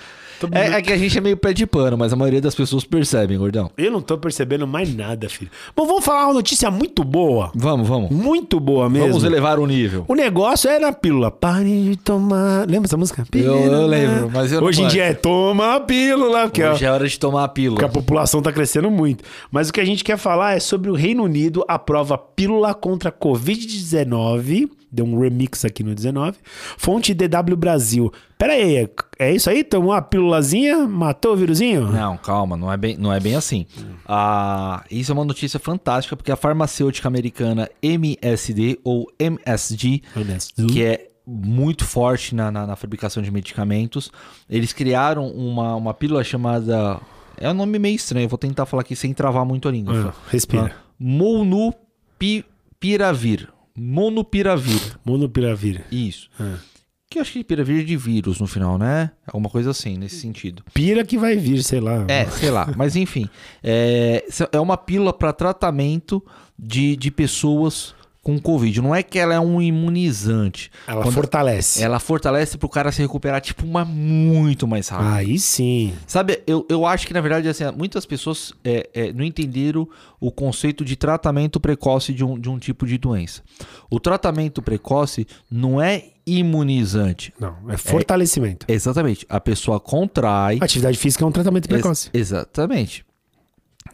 É, é, que a gente é meio pé de pano, mas a maioria das pessoas percebem, gordão. Eu não tô percebendo mais nada, filho. Bom, vamos falar uma notícia muito boa. Vamos, vamos. Muito boa mesmo. Vamos elevar o nível. O negócio era a pílula. Pare de tomar. Lembra essa música? Pílula. Eu, eu lembro, mas eu Hoje em dia é toma a pílula. Porque Hoje é hora de tomar a pílula. Porque a população tá crescendo muito. Mas o que a gente quer falar é sobre o Reino Unido aprova pílula contra a Covid-19 deu um remix aqui no 19. Fonte DW Brasil. Pera aí, é isso aí? Tomou uma pílulazinha, matou o vírusinho? Não, calma, não é bem, não é bem assim. Ah, isso é uma notícia fantástica, porque a farmacêutica americana MSD, ou MSD, MSD. que é muito forte na, na, na, fabricação de medicamentos, eles criaram uma, uma pílula chamada... É um nome meio estranho, vou tentar falar aqui sem travar muito a língua. Ah, respira. Ah, Monupiravir. Monopiravir. Monopiravir. Isso. É. Que eu acho que piravir é de vírus no final, né? Alguma coisa assim, nesse sentido. Pira que vai vir, sei lá. É, sei lá. Mas enfim. É, é uma pílula para tratamento de, de pessoas com Covid. Não é que ela é um imunizante. Ela Quando fortalece. Ela fortalece pro cara se recuperar, tipo, uma muito mais rápido. Aí sim. Sabe, eu, eu acho que, na verdade, assim, muitas pessoas é, é, não entenderam o conceito de tratamento precoce de um, de um tipo de doença. O tratamento precoce não é imunizante. Não, é fortalecimento. É, exatamente. A pessoa contrai. Atividade física é um tratamento precoce. Ex exatamente.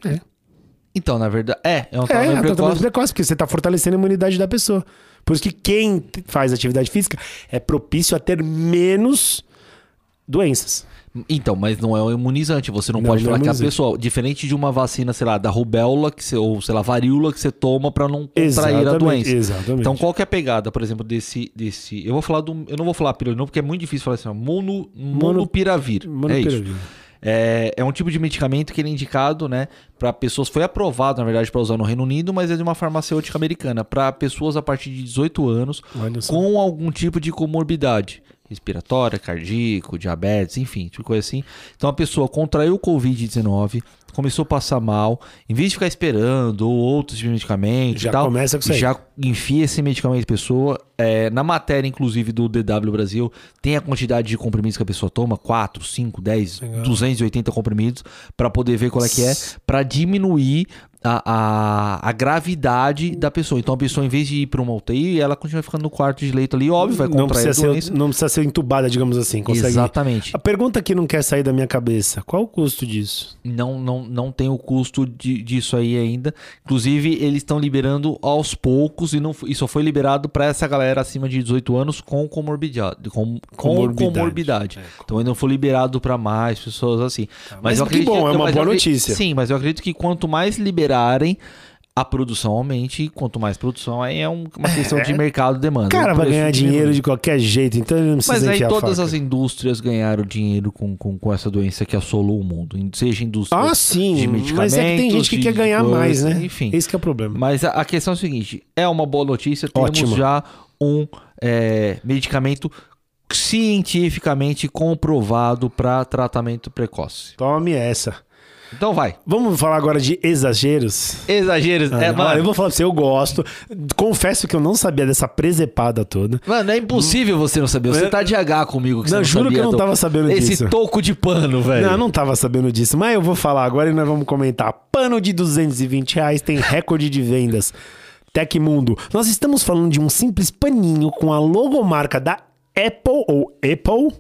É. Então, na verdade, é, é um tratamento, é, é um precoce. tratamento precoce, porque você está fortalecendo a imunidade da pessoa. Por isso que quem faz atividade física é propício a ter menos doenças. Então, mas não é um imunizante. Você não, não pode não falar é que a pessoa, diferente de uma vacina, sei lá, da rubéola, que você, ou sei lá, varíola que você toma para não contrair exatamente, a doença. Exatamente. Então, qual que é a pegada, por exemplo, desse. desse eu vou falar do. Eu não vou falar pílula, não, porque é muito difícil falar assim, mono, monopiravir. Monopiravir. É isso. É, é um tipo de medicamento que ele é indicado, né, para pessoas. Foi aprovado, na verdade, para usar no Reino Unido, mas é de uma farmacêutica americana, para pessoas a partir de 18 anos com algum tipo de comorbidade respiratória, cardíaco, diabetes, enfim, tipo coisa assim. Então a pessoa contraiu o Covid-19, começou a passar mal, em vez de ficar esperando ou outros medicamentos já tal, começa com isso aí. já enfia esse medicamento a pessoa. É, na matéria, inclusive, do DW Brasil, tem a quantidade de comprimidos que a pessoa toma, 4, 5, 10, Legal. 280 comprimidos, para poder ver qual é que é, para diminuir a, a, a, gravidade da pessoa. Então a pessoa, em vez de ir para uma UTI, ela continua ficando no quarto de leito ali, óbvio, vai contrair não precisa a doença. Ser, não precisa ser entubada, digamos assim. Consegue... Exatamente. A pergunta que não quer sair da minha cabeça, qual o custo disso? Não, não, não tem o custo de, disso aí ainda. Inclusive, eles estão liberando aos poucos e, não, e só foi liberado para essa galera acima de 18 anos com comorbidade. Com, com comorbidade. comorbidade. É. Então ainda não foi liberado para mais pessoas assim. Tá, mas, mas que bom, é uma boa notícia. Sim, mas eu acredito que quanto mais liberarem, a produção aumente e quanto mais produção aí é uma questão de é. mercado demanda. Cara vai ganhar dinheiro de qualquer jeito, então ele não precisa Mas aí todas as indústrias ganharam dinheiro com, com, com essa doença que assolou o mundo, seja indústria ah, sim, de medicamentos. Mas é que tem gente que quer ganhar coisa, mais, né? Enfim. Esse é o problema. Mas a, a, questão é o seguinte, é uma boa notícia, temos Ótimo. já um é, medicamento cientificamente comprovado para tratamento precoce. Tome essa. Então vai. Vamos falar agora de exageros. Exageros. Ah, é, olha, mano, eu vou falar pra você, eu gosto. Confesso que eu não sabia dessa presepada toda. mano, é impossível você não saber. Você tá de H comigo que Não, você não juro sabia. que eu não tava sabendo Esse disso. toco de pano, velho. Não, eu não tava sabendo disso, mas eu vou falar agora e nós vamos comentar. Pano de 220 reais tem recorde de vendas. Tecmundo. Nós estamos falando de um simples paninho com a logomarca da Apple ou Apple.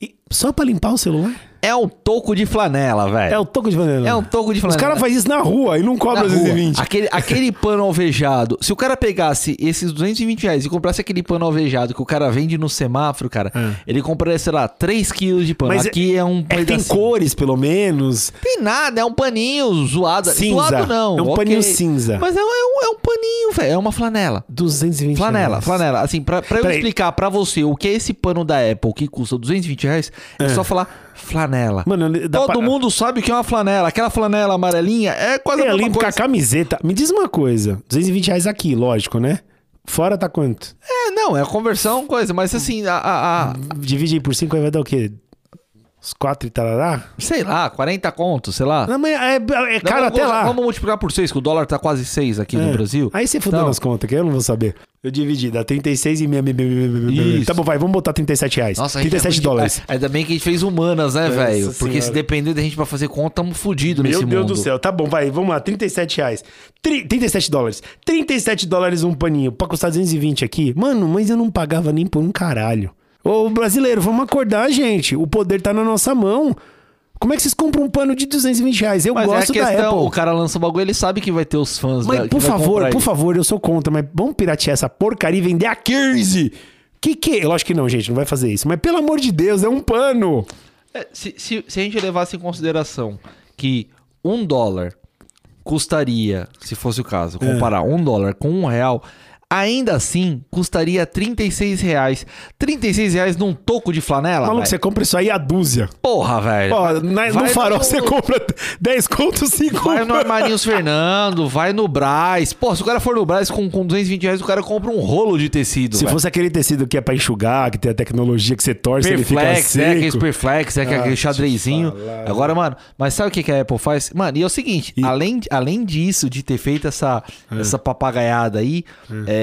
E só pra limpar o celular? É um toco de flanela, velho. É o toco de vanela. É um toco de Os flanela. caras fazem isso na rua e não cobram rua. 220. Aquele, aquele <laughs> pano alvejado. Se o cara pegasse esses 220 reais e comprasse aquele pano alvejado que o cara vende no semáforo, cara, É. ele compraria, sei lá, 3 quilos de pano. Mas Aqui é, um É tem pedacinho. cores, pelo menos. Tem nada, é um paninho zoado. Cinza. Zoado não. É um ok. paninho cinza. Mas é, um- é um, é um paninho, velho. É uma flanela. 220 Flanela, reais. flanela. Assim, pra, pra eu Peraí. explicar pra você o que é esse pano da Apple que custa 220 reais, é, só falar flanela. Mano, Todo pra- mundo sabe o que é uma flanela. Aquela flanela amarelinha é quase É a mesma com a coisa. camiseta. Me diz uma coisa. 220 reais aqui, lógico, né? Fora tá quanto? É, não, é a conversão, coisa, mas assim, a, a- a- Divide aí por 5 aí vai dar o quê? Os 4 e tarará? sei lá, 40 contos, sei lá. Não, mas é, é caro Não, até vamos, lá. Vamos multiplicar por 6, que o dólar tá quase 6 aqui É. no Brasil. Aí você fudeu Então, nas contas, que eu não vou saber. Eu dividi, dá 36 e meia. Isso. Tá bom, vai, vamos botar 37 reais. Nossa, a gente 37 é dólares. é, <laughs> Ainda bem que a gente fez humanas, né, velho? Porque senhora. se depender da gente pra fazer conta, tamo fudido Meu nesse Deus mundo. do céu. Tá bom, vai, vamos lá. 37 reais. Tri- 37 dólares. 37 dólares um paninho. Pra custar 220 aqui. Mano, mas eu não pagava nem por um caralho. Ô, brasileiro, vamos acordar, gente. O poder tá na nossa mão. Como é que vocês compram um pano de 220 reais? Eu Mas gosto é a da questão, Apple. o cara lança o bagulho, ele sabe que vai ter os fãs Mas, da, por favor, por favor, eu sou contra, mas vamos piratear essa porcaria e vender a 15. Que que? Lógico que não, gente, não vai fazer isso. Mas pelo amor de Deus, é um pano. É, se, se, se a gente levasse em consideração que um dólar custaria, se fosse o caso, É. comparar um dólar com um real, ainda assim custaria 36 reais. 36 reais num toco de flanela? Maluco, você compra isso aí a dúzia. Porra, velho. Na- no farol no- você compra 10 contos, 5 Vai no Armarinhos Fernando, vai no Brás. Pô, se o cara for no Brás com, com 220 reais, o cara compra um rolo de tecido. Se fosse aquele tecido que é pra enxugar, que tem a tecnologia que você torce, ele fica Perflex, é aquele seco. Perflex, é Ah, aquele deixa eu xadrezinho. falar. Agora, mano, mas sabe o que, que a Apple faz? Mano, e é o seguinte, além, além disso, de ter feito essa, É. essa papagaiada aí, é,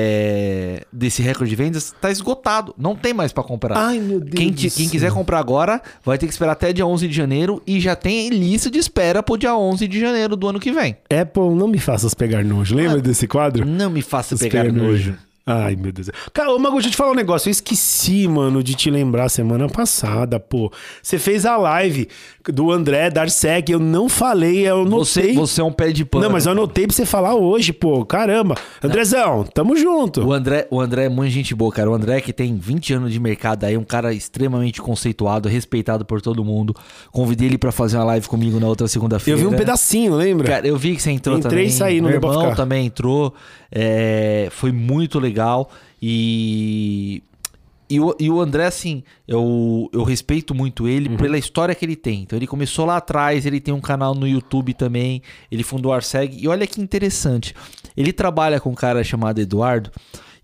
desse recorde de vendas, tá esgotado. Não tem mais pra comprar. Ai, meu Deus Quem, te- quem quiser comprar agora, vai ter que esperar até dia 11 de janeiro e já tem lista de espera pro dia 11 de janeiro do ano que vem. Apple, não me faças pegar nojo. Lembra desse quadro? Não me faça pegar pegar nojo. Ai, meu Deus. Cara, ô Mago, deixa eu te falar um negócio. Eu esqueci, mano, de te lembrar semana passada, pô. Você fez a live do André Darsec. Eu não falei, eu Você, anotei. você é um pé de pano. Não, mas eu anotei pra você falar hoje, pô. Caramba. Andrezão, tamo junto. O André, o André é muito gente boa, cara. O André que tem 20 anos de mercado aí, um cara extremamente conceituado, respeitado por todo mundo. Convidei ele pra fazer uma live comigo na outra Eu segunda-feira. vi um pedacinho, lembra? Cara, eu vi que você entrou Entrei também. e saí, não Meu irmão também entrou. É, foi muito legal. E... E o, e o André, assim, eu, eu respeito muito ele Uhum. pela história que ele tem. Então, ele começou lá atrás, ele tem um canal no YouTube também, ele fundou o Arseg. E olha que interessante, ele trabalha com um cara chamado Eduardo,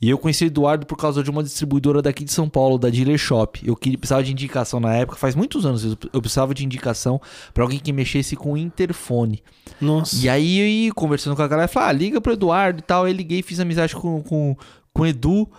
e eu conheci o Eduardo por causa de uma distribuidora daqui de São Paulo, da Dealer Shop. Eu precisava de indicação na época, faz muitos anos eu- precisava de indicação para alguém que mexesse com o interfone. Nossa. E aí, eu ia conversando com a galera, falei, ah, liga pro Eduardo e tal. Aí liguei, fiz amizade com, com, com o Edu.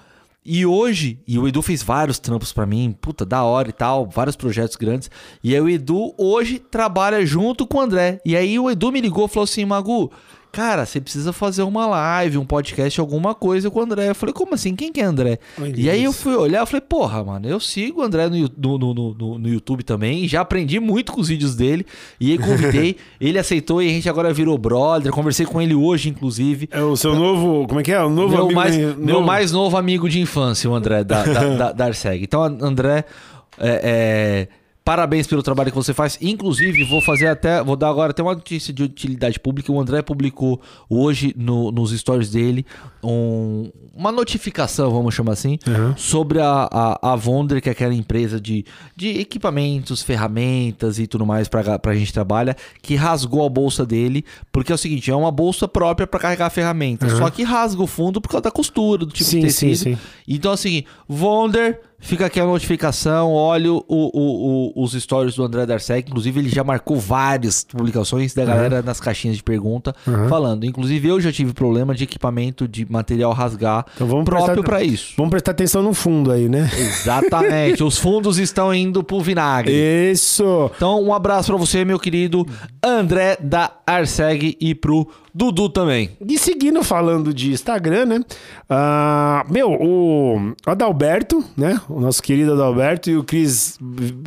E hoje, e o Edu fez vários trampos pra mim, puta, da hora e tal, vários projetos grandes. E aí o Edu hoje trabalha junto com o André. E aí o Edu me ligou e falou assim, Magu, cara, você precisa fazer uma live, um podcast, alguma coisa com o André. Eu falei, como assim? Quem que é André? Olha e aí eu fui olhar, eu falei, porra, mano, eu sigo o André no, no, no, no, YouTube também, já aprendi muito com os vídeos dele. E aí convidei, <laughs> ele aceitou e a gente agora virou brother. Conversei com ele hoje, inclusive. É o seu novo. Como é que é? O novo Meu amigo. mais, novo- meu mais novo amigo de infância, o André da, da, da, <laughs> da. Então, André, é, é, parabéns pelo trabalho que você faz. Inclusive, vou fazer até. Vou dar agora até uma notícia de utilidade pública. O André publicou hoje no- nos stories dele um- uma notificação, vamos chamar assim, Uhum. sobre a, a, a Vonder, que é aquela empresa de, de equipamentos, ferramentas e tudo mais pra, pra gente trabalha, que rasgou a bolsa dele, porque é o seguinte, é uma bolsa própria pra carregar a ferramenta, só que rasga o fundo por causa da costura, do tipo Sim, de sim, tecido. sim. Então, assim, Vonder, fica aqui a notificação, olha o, o- o- os stories do André Darcek, inclusive ele já marcou várias publicações da galera nas caixinhas de pergunta, falando. Inclusive eu já tive problema de equipamento, de material rasgar, Então vamos próprio pra isso. Vamos prestar atenção no fundo aí, né? Exatamente, os fundos estão indo pro vinagre. Isso! Então, um abraço pra você, meu querido André da Arseg e pro Dudu também. E seguindo falando de Instagram, né? Ah, meu, o Adalberto, né? O nosso querido Adalberto e o Cris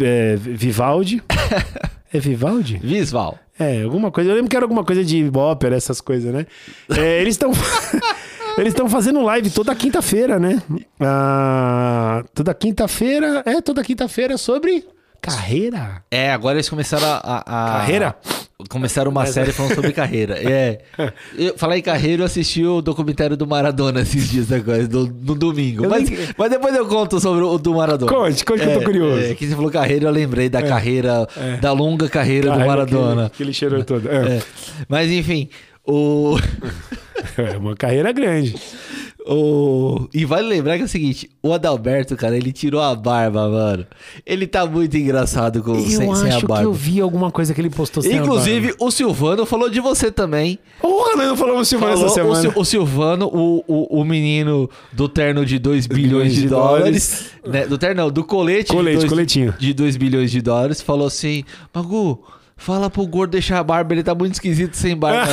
é, Vivaldi. <laughs> É Vivaldi? Visval. É, alguma coisa. Eu lembro que era alguma coisa de ópera, essas coisas, né? É, eles estão. <laughs> Eles estão fazendo live toda quinta-feira, né? Ah, toda quinta-feira. É, toda quinta-feira sobre carreira. É, agora eles começaram a. a- a- Carreira? Começaram uma <laughs> série falando sobre carreira. É. Eu, falar em carreira, eu assisti o documentário do Maradona esses dias agora, do- no domingo. Mas, mas depois eu conto sobre o do Maradona. Conte, conte que eu tô É, curioso. É, que você falou carreira, eu lembrei da carreira, da longa carreira do Maradona. Que, que ele cheirou todo. É. É. Mas enfim, o. <laughs> É uma carreira grande. O... E vale lembrar que é o seguinte, o Adalberto, cara, ele tirou a barba, mano. Ele tá muito engraçado com, Eu sem, acho sem a que barba. eu vi alguma coisa que ele postou sem a Inclusive, o Silvano falou de você também. Porra, nós não falamos semana Falou essa o, semana. Sil- o Silvano, o, o, o menino do terno de 2 bilhões de, de dólares. Né? Do terno, não, do colete. Colete, de dois, coletinho. De 2 bilhões de dólares. Falou assim: Magu. Fala pro gordo deixar a barba, ele tá muito esquisito sem barba.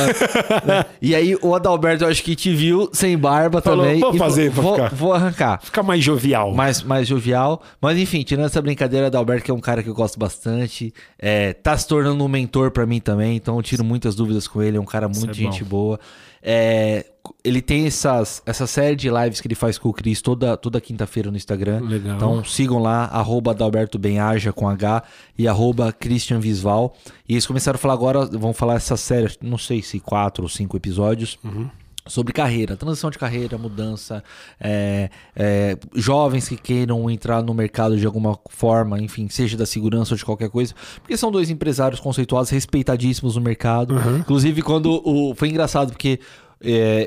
né? <laughs> E aí o Adalberto, eu acho que te viu sem barba Falou, também. "Vou fazer vou, ficar." vou arrancar Fica mais jovial. mais, mais jovial. Mas enfim, tirando essa brincadeira, Adalberto, que é um cara que eu gosto bastante, é, tá se tornando um mentor pra mim também, então eu tiro muitas dúvidas com ele, é um cara muito é gente bom. boa. É, ele tem essas, essa série de lives que ele faz com o Cris toda, toda quinta-feira no Instagram. Legal. Então sigam lá, arroba Adalberto Benhaja com H e arroba Christian Visval. E eles começaram a falar agora, vão falar essa série, não sei se quatro ou cinco episódios. Sobre carreira, transição de carreira, mudança, é, é, jovens que queiram entrar no mercado de alguma forma, enfim, seja da segurança ou de qualquer coisa, porque são dois empresários conceituados, respeitadíssimos no mercado. Inclusive, quando o. Foi engraçado, porque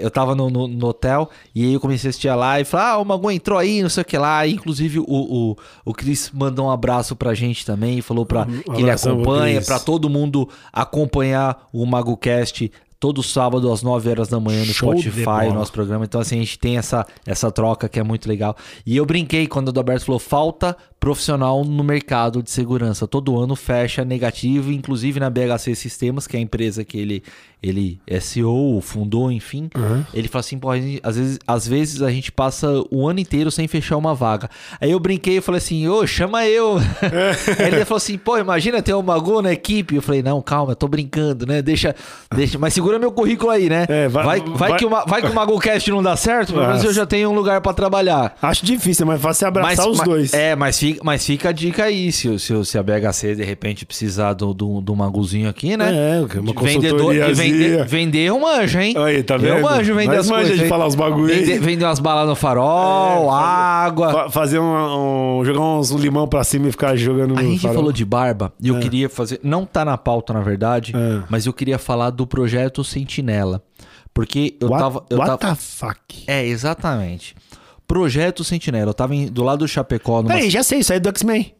eu tava no, no- no hotel e aí eu comecei a assistir a live, falei, ah, o Magu entrou aí, não sei o que lá. E, inclusive, o, o, o Cris mandou um abraço pra gente também, falou pra, que ele acompanha, pra todo mundo acompanhar o MagoCast todo sábado às 9 horas da manhã no Show Spotify, nosso programa. Então, assim, a gente tem essa, essa troca que é muito legal. E eu brinquei quando o Adalberto falou: falta profissional no mercado de segurança. Todo ano fecha negativo, inclusive na BHC Sistemas, que é a empresa que ele, ele é CEO, fundou, enfim. Ele fala assim: pô, gente- às vezes, às vezes a gente passa o ano inteiro sem fechar uma vaga. Aí eu brinquei e falei assim: ô, chama eu. Aí <laughs> ele falou assim: pô, imagina ter um Magu na equipe. Eu falei: não, calma, eu tô brincando, né? Deixa, deixa, mas segura meu currículo aí, né? É, vai- vai, vai, vai- que o, Ma- vai que o MagoCast não dá certo, Nossa. eu já tenho um lugar pra trabalhar. Acho difícil, mas fácil é abraçar os mas- dois. É, mas fica, mas fica a dica aí, se, se, se a BHC de repente precisar do, do, do Maguzinho aqui, né? É, uma Vendedor, e consultoriazinha. Vender, vender eu manjo, hein? Aí, tá vendo? Eu manjo vender Nós as manja coisas. de falar os bagulho. Vender, vender umas balas no farol, É, água. Fa- Fazer um, um- Jogar uns limão pra cima e ficar jogando no A gente farol. falou de barba e eu queria fazer. Não tá na pauta, na verdade, É. mas eu queria falar do projeto Sentinela. Porque eu What, tava. Eu what tava the fuck? É, exatamente. Projeto Sentinela. Eu tava em- do lado do Chapecó. Numa... Peraí, já sei, isso aí é do X-Men.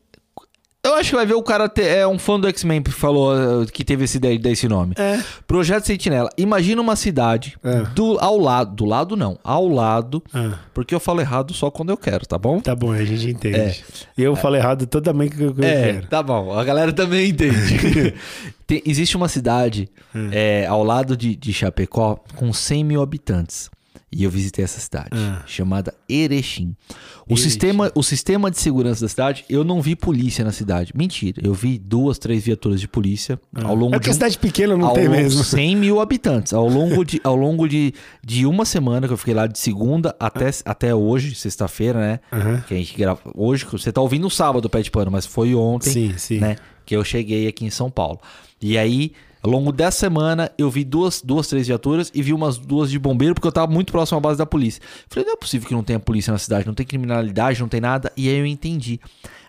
Eu acho que vai ver o cara é um fã do X-Men que falou eh, que teve esse ideia desse nome. É. Projeto Sentinela. Imagina uma cidade É. do ao lado, do lado não, ao lado, Ah, porque eu falo errado só quando eu quero, tá bom? tá bom, a gente entende. Eu falo errado toda eu, que eu É, quero. tá bom. A galera também entende. <laughs> Tem- existe uma cidade é, ao lado de, de Chapecó com 100 mil habitantes. E eu visitei essa cidade, Ah. chamada Erechim. O Erechim. sistema, o sistema de segurança da cidade, eu não vi polícia na cidade. Mentira, eu vi duas, três viaturas de polícia ao longo É de um, a cidade pequena não ao tem longo- mesmo. 100 mil <laughs> habitantes. Ao longo, de, ao longo de, de uma semana, que eu fiquei lá de segunda até, até hoje, sexta-feira, né? Aham. Que a gente grava. Hoje, você tá ouvindo no sábado o pé de pano, mas foi ontem, Sim, sim. né? Que eu cheguei aqui em São Paulo. E aí, ao longo dessa semana, eu vi duas, duas, três viaturas e vi umas duas de bombeiro, porque eu tava muito próximo à base da polícia. Falei, não é possível que não tenha polícia na cidade, não tem criminalidade, não tem nada. E aí eu entendi.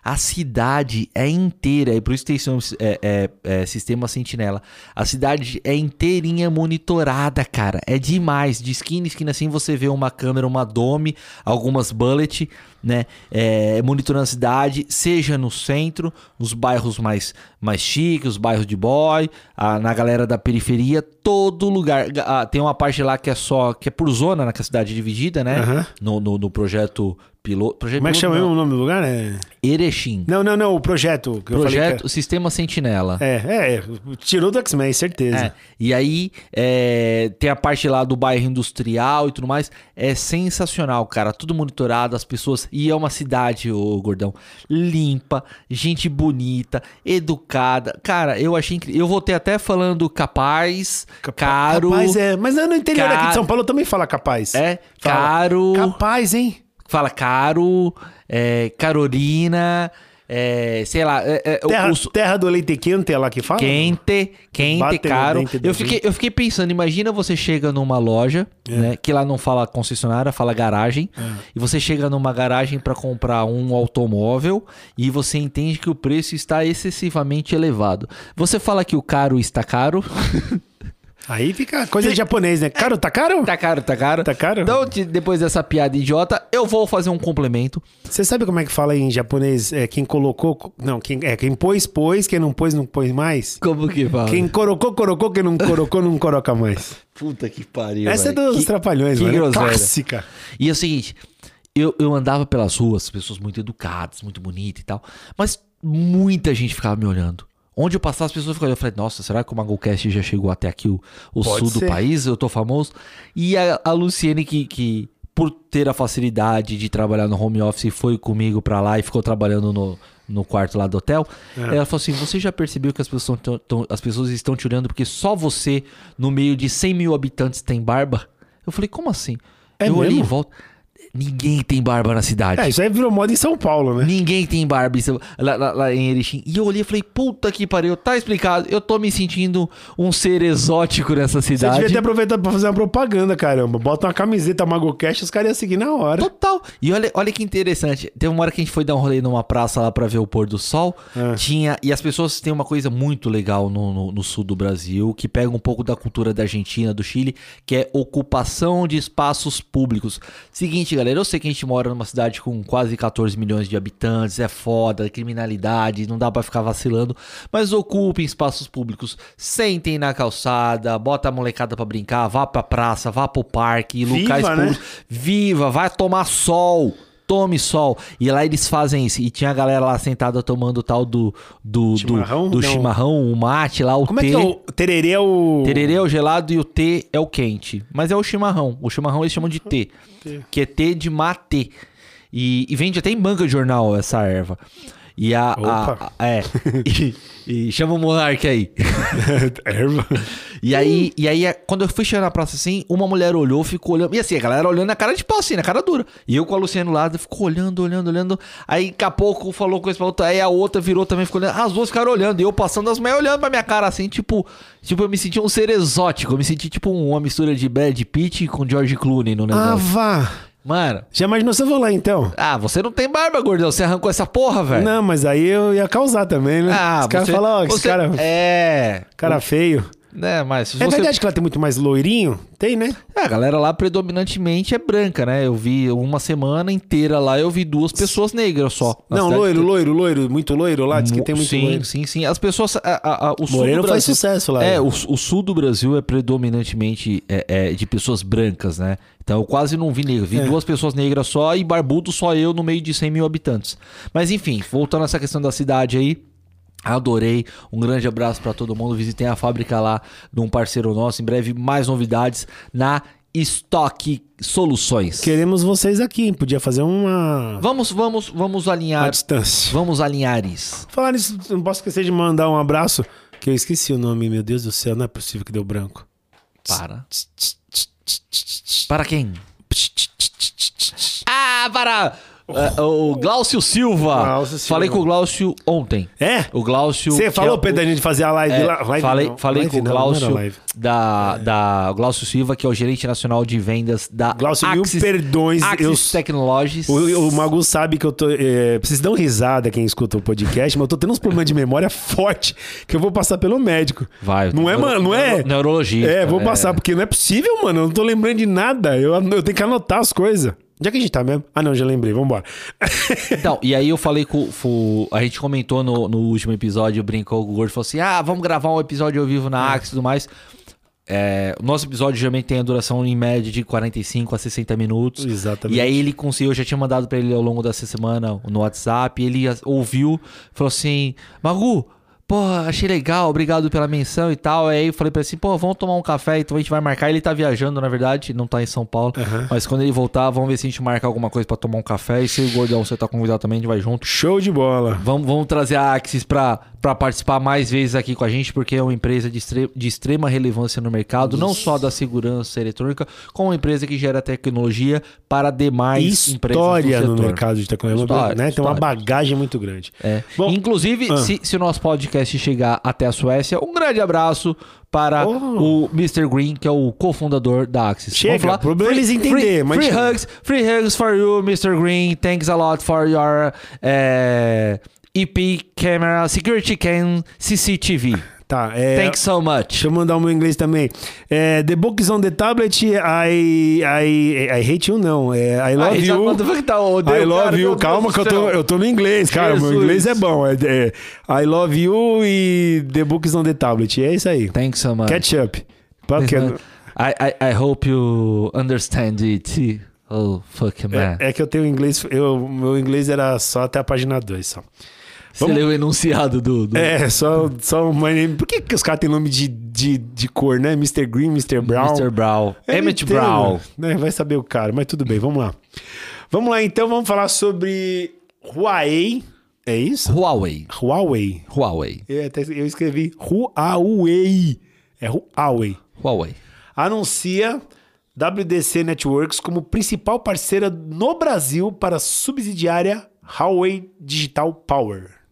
A cidade é inteira, e por isso tem é, é, é, sistema sentinela. A cidade é inteirinha monitorada, cara. É demais. De esquina em esquina assim você vê uma câmera, uma dome, algumas bullet, né? É, monitorando a cidade, seja no centro, nos bairros mais, mais chiques, os bairros de boy, a- na galera da periferia, todo lugar. Ah, tem uma parte lá que é só, que é por zona, né? Que a cidade é dividida, né? Aham. No, no, no projeto piloto. Projeto Como é que chama o nome do lugar? É... Erechim. Não, não, não, o projeto. Que eu Projeto falei Sistema Sentinela. que é... É, é, tirou do X-Men, certeza. É, E aí é, tem a parte lá do bairro industrial e tudo mais. É sensacional, cara. Tudo monitorado, as pessoas. E é uma cidade, ô gordão, limpa, gente bonita, educada. Cara, eu achei incrível. Eu voltei até falando capaz, caro. Capaz é. Mas no interior Ca- aqui de São Paulo também fala capaz. É, Fala. caro. Capaz, hein? Fala caro, é, Carolina, é, sei lá. É, é, Terra, os- terra do leite quente é lá que fala? Quente, quente, Bate caro. Eu fiquei, eu fiquei pensando, imagina você chega numa loja, É. né? Que lá não fala concessionária, fala garagem. E você chega numa garagem para comprar um automóvel e você entende que o preço está excessivamente elevado. Você fala que o caro está caro. <laughs> Aí fica coisa de japonês, né? Caro, tá caro? tá caro, tá caro. Tá caro? Então, de- depois dessa piada idiota, eu vou fazer um complemento. Você sabe como é que fala em japonês? É, quem colocou... Não, quem, é, quem pôs, pôs. Quem não pôs, não pôs mais. Como que fala? Quem corocou, corocou. Quem não corocou, não coroca mais. Puta que pariu. Essa é velho. dos Que- Trapalhões, que mano. É groselha. Clássica. E é o seguinte, eu, eu andava pelas ruas, pessoas muito educadas, muito bonitas e tal, mas muita gente ficava me olhando. Onde eu passava, as pessoas olhando. Eu falei, nossa, será que o MagoCast já chegou até aqui, o, o sul do ser. país? Eu tô famoso. E a, a Luciene, que, que por ter a facilidade de trabalhar no home office, foi comigo pra lá e ficou trabalhando no, no quarto lá do hotel. Ela falou assim: Você já percebeu que as pessoas, tão- tão- as pessoas estão te olhando porque só você, no meio de 100 mil habitantes, tem barba? Eu falei: Como assim? É eu olhei em mesmo? volta. Ninguém tem barba na cidade. É, isso aí virou moda em São Paulo, né? Ninguém tem barba isso- lá, lá- lá em Erechim. E eu olhei e falei, puta que pariu, tá explicado. Eu tô me sentindo um ser exótico nessa Você cidade. devia ter aproveitado pra fazer uma propaganda, caramba. Bota uma camiseta MagoCast, os caras iam seguir na hora. Total. E olha, olha que interessante. Teve uma hora que a gente foi dar um rolê numa praça lá pra ver o pôr do sol. Ah. Tinha. E as pessoas têm uma coisa muito legal no, no, no sul do Brasil, que pega um pouco da cultura da Argentina, do Chile, que é ocupação de espaços públicos. Seguinte, galera, eu sei que a gente mora numa cidade com quase 14 milhões de habitantes, é foda, criminalidade, não dá pra ficar vacilando, mas ocupem espaços públicos, sentem na calçada, bota a molecada pra brincar, vá pra praça, vá pro parque, Viva, locais né? públicos. Viva, vai tomar sol. Tome sol. E lá eles fazem isso. E tinha a galera lá sentada tomando o tal do do Chimarrão? do, do chimarrão, o mate lá, o Como é que é o tererê é o... Tererê é o gelado e o T é o quente. Mas é o chimarrão. O chimarrão eles chamam de T. Que é T de mate. E, e vende até em banca de jornal essa erva. E a. a- Opa. a- é. <laughs> E, e chama o Monark aí. <laughs> Erva. E aí, e aí, é- quando eu fui chegar na praça assim, uma mulher olhou, ficou olhando. E assim, a galera olhando na cara de pau, assim, na cara dura. E eu com a Luciana do lado, ficou olhando, olhando, olhando. Aí, daqui a pouco, falou coisa pra outra. Aí a outra virou também, ficou olhando. As duas ficaram olhando. E eu passando, as mulheres olhando pra minha cara, assim, tipo. Tipo, eu me senti um ser exótico. Eu me senti tipo uma mistura de Brad Pitt com George Clooney no Ah, negócio. vá. Mano. Já imaginou se eu vou lá, então? Ah, você não tem barba, gordão. Você arrancou essa porra, velho. Não, mas aí eu ia causar também, né? Ah, Os caras falam, ó, esse cara, É. cara feio. Né, mas É você... verdade que ela tem muito mais loirinho? Tem, né? É, a galera lá predominantemente é branca, né? Eu vi uma semana inteira lá, eu vi duas pessoas negras só. Não, loiro, toda. loiro, loiro. Muito loiro lá? Diz que tem muito sim, loiro. sim, sim. As pessoas. a- a- a- o sul Moreno do faz Brasil, sucesso lá. É, o, o sul do Brasil é predominantemente é, é, de pessoas brancas, né? Então eu quase não vi negro. Vi É. duas pessoas negras só e barbudo só eu no meio de 100 mil habitantes. Mas enfim, voltando a essa questão da cidade aí. Adorei, um grande abraço pra todo mundo. Visitei a fábrica lá de um parceiro nosso. Em breve, mais novidades na Estoque Soluções. Queremos vocês aqui. Podia fazer uma, Vamos, vamos, vamos alinhar. distância. Vamos alinhar isso. Falar nisso, não posso esquecer de mandar um abraço, que eu esqueci o nome, meu Deus do céu, não é possível que deu branco. Para. Para quem? Ah, para! É, o Glaucio Silva. Glaucio Silva. Falei com o Glaucio ontem. É? O Glaucio. Você falou, é Pedro, da gente fazer a live É, lá? Live falei não, falei live com o não, não era Glaucio da, da o Glaucio Silva, que é o gerente nacional de vendas da Glaucio, mil Axis, perdões, Axis eu- Technologies. O, o Magu sabe que eu tô. É, vocês dão risada quem escuta o podcast, mas eu tô tendo uns problemas de memória forte que eu vou passar pelo médico. Vai. Não é, mano? Não é? Neuro- Neurologista. É, vou passar, porque não é possível, mano. Eu não tô lembrando de nada. Eu, eu tenho que anotar as coisas. Onde é que a gente tá mesmo? Ah, não, já lembrei. Vambora. <laughs> Então, e aí eu falei com, com- A gente comentou no, no último episódio, brincou com o Gordo, falou assim: ah, vamos gravar um episódio ao vivo na Axis e tudo mais. É, o nosso episódio geralmente tem a duração em média de 45 a 60 minutos. Exatamente. E aí ele conseguiu, eu já tinha mandado pra ele ao longo dessa semana no WhatsApp, ele ouviu, falou assim: Magu, porra, achei legal, obrigado pela menção e tal. Aí eu falei pra ele assim: pô, vamos tomar um café, então a gente vai marcar. Ele tá viajando, na verdade, não tá em São Paulo. Mas quando ele voltar, vamos ver se a gente marca alguma coisa pra tomar um café. E se o Gordão você tá convidado também, a gente vai junto. Show de bola. Vamos, vamos trazer a Axis para participar mais vezes aqui com a gente, porque é uma empresa de, estre- de extrema relevância no mercado, não só da segurança eletrônica, como uma empresa que gera tecnologia para demais empresas História do no mercado de tecnologia, História, né? Tem uma história. bagagem muito grande. É. Bom, Inclusive, ah. se, se o nosso podcast chegar até a Suécia, um grande abraço para Oh. o Mr. Green, que é o cofundador da Axis. Chega, Vamos falar? problema é eles Free- entender, free, mas free chega. hugs, free hugs for you, Mr. Green. Thanks a lot for your eh, EP camera, security cam, CCTV. Tá, é... Thanks so much. Deixa eu mandar o meu inglês também. É, the books on the tablet, I, I, I hate you, não. É, I love Aí you. que tá odeio, I love cara, you. meu Calma que eu tô, eu tô no inglês, cara. Meu Jesus. inglês é bom. É, é, I love you e the books on the tablet. É isso aí. Thanks so much. Catch up. Porque- I, I, I hope you understand it. Oh, fuck, man. é, é que eu tenho inglês. Eu, meu inglês era só até a página 2 só. Você leu o enunciado do... do... É, só, só o my name. Por que, que os caras têm nome de, de, de cor, né? Mr. Green, Mr. Brown. Mr. Brown. Eu Emmett Brown. Né? Vai saber o cara, mas tudo bem, vamos lá. Vamos lá então, vamos falar sobre Huawei. É isso? Huawei. Huawei. Huawei. Eu, até, eu escrevi Huawei. É Huawei. Huawei. Anuncia WDC Networks como principal parceira no Brasil para a subsidiária Huawei Digital Power.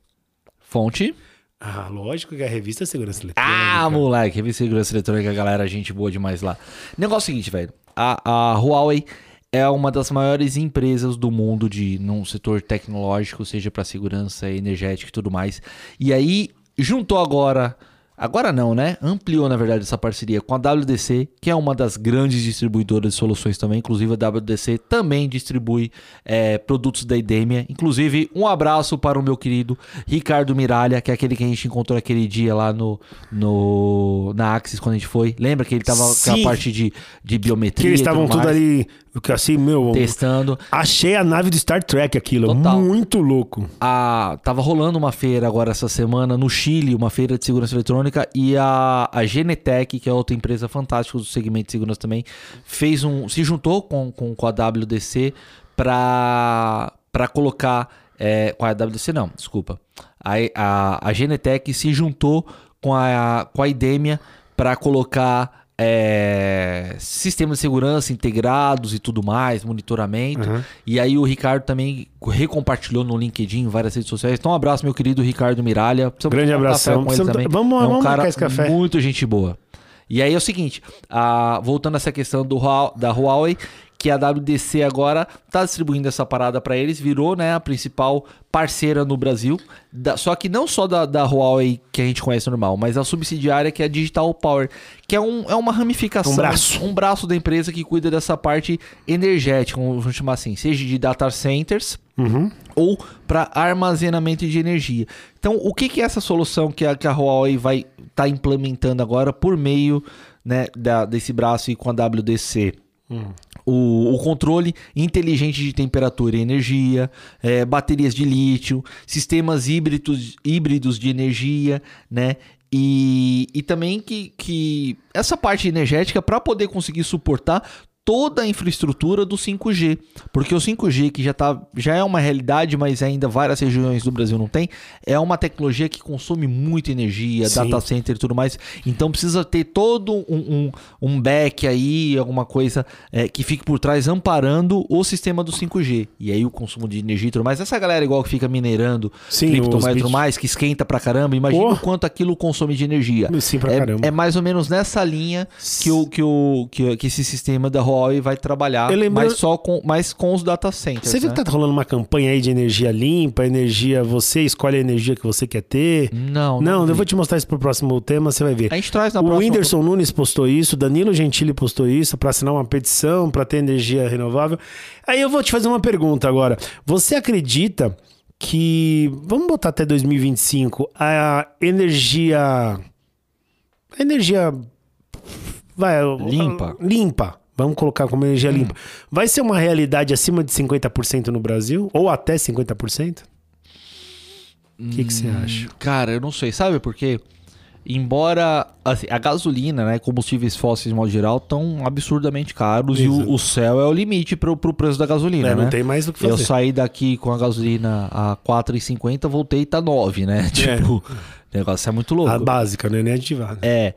Fonte. Ah, lógico que é a revista Segurança Eletrônica. Ah, moleque. Revista Segurança Eletrônica, galera, gente boa demais lá. Negócio seguinte, velho. A, a Huawei é uma das maiores empresas do mundo de num setor tecnológico, seja para segurança energética e tudo mais. E aí juntou agora Agora não, né? Ampliou, na verdade, essa parceria com a WDC, que é uma das grandes distribuidoras de soluções também. Inclusive, a WDC também distribui é, produtos da Idemia. Inclusive, um abraço para o meu querido Ricardo Miralha, que é aquele que a gente encontrou aquele dia lá no, no na Axis, quando a gente foi. Lembra que ele tava com a parte de, de Que biometria eles e estavam tudo tudo mais, ali, que assim, meu. testando. Achei a nave do Star Trek aquilo. Total. Muito louco. a, tava rolando uma feira agora essa semana no Chile, uma feira de segurança eletrônica, e a, a Genetec, que é outra empresa fantástica do segmento de segurança também, fez um. se juntou com, com, com a WDC para para colocar. É, com a WDC não, desculpa. A, a, a Genetec se juntou com a, com a Idemia para colocar é, sistemas de segurança integrados e tudo mais, monitoramento. E aí o Ricardo também recompartilhou no LinkedIn, várias redes sociais. Então um abraço, meu querido Ricardo Miralha. Precisamos Grande abração. ele Precisamos- também. vamos- é um vamos cara marcar esse café. muito gente boa. E aí é o seguinte, a- voltando a essa questão do, da Huawei, que a WDC agora está distribuindo essa parada para eles, virou né, a principal parceira no Brasil. Da- só que não só da, da Huawei que a gente conhece normal, mas a subsidiária que é a Digital Power, que é, um, é uma ramificação, Um braço. um braço da empresa que cuida dessa parte energética, vamos chamar assim, seja de data centers, ou para armazenamento de energia. Então, o que, que é essa solução que a, que a Huawei vai estar implementando agora por meio né, da- desse braço e com a WDC? O, o controle inteligente de temperatura e energia, eh, baterias de lítio, sistemas híbridos, híbridos de energia, né? E, e também que, que essa parte energética, para poder conseguir suportar toda a infraestrutura do 5G. Porque o 5G, que já, tá, já é uma realidade, mas ainda várias regiões do Brasil não tem, é uma tecnologia que consome muita energia, Sim. data center e tudo mais. Então precisa ter todo um, um, um back aí, alguma coisa é, que fique por trás amparando o sistema do 5G. E aí o consumo de energia e tudo mais. Essa galera igual que fica minerando Sim, criptomoeda e tudo mais, que esquenta pra caramba, imagina Pô. o quanto aquilo consome de energia. Sim, pra É, caramba. é mais ou menos nessa linha que, o, que, o, que, que esse sistema da Huawei vai trabalhar, Eu lembro- mas só com, mas com os data centers. Você viu né? que tá rolando uma campanha aí de energia limpa, energia, você escolhe a energia que você quer ter? Não, Não, eu vi. vou te mostrar isso pro próximo tema, você vai ver. A gente traz na o próxima. Whindersson Nunes postou isso, Danilo Gentili postou isso para assinar uma petição para ter energia renovável. Aí eu vou te fazer uma pergunta agora. Você acredita que vamos botar até 2025 a energia a energia vai Limpa. limpa. Vamos colocar como energia limpa. Vai ser uma realidade acima de 50% no Brasil ou até 50%? O que você acha? Cara, eu não sei. Sabe por quê? Embora assim, a gasolina, né, combustíveis fósseis de modo geral, estão absurdamente caros e o, o céu é o limite pro, pro preço da gasolina, É, né? não tem mais o que Eu fazer. saí daqui com a gasolina a 4,50, voltei e tá 9, né? <laughs> Tipo, o negócio é muito louco. A básica, né? Nem aditivada. É.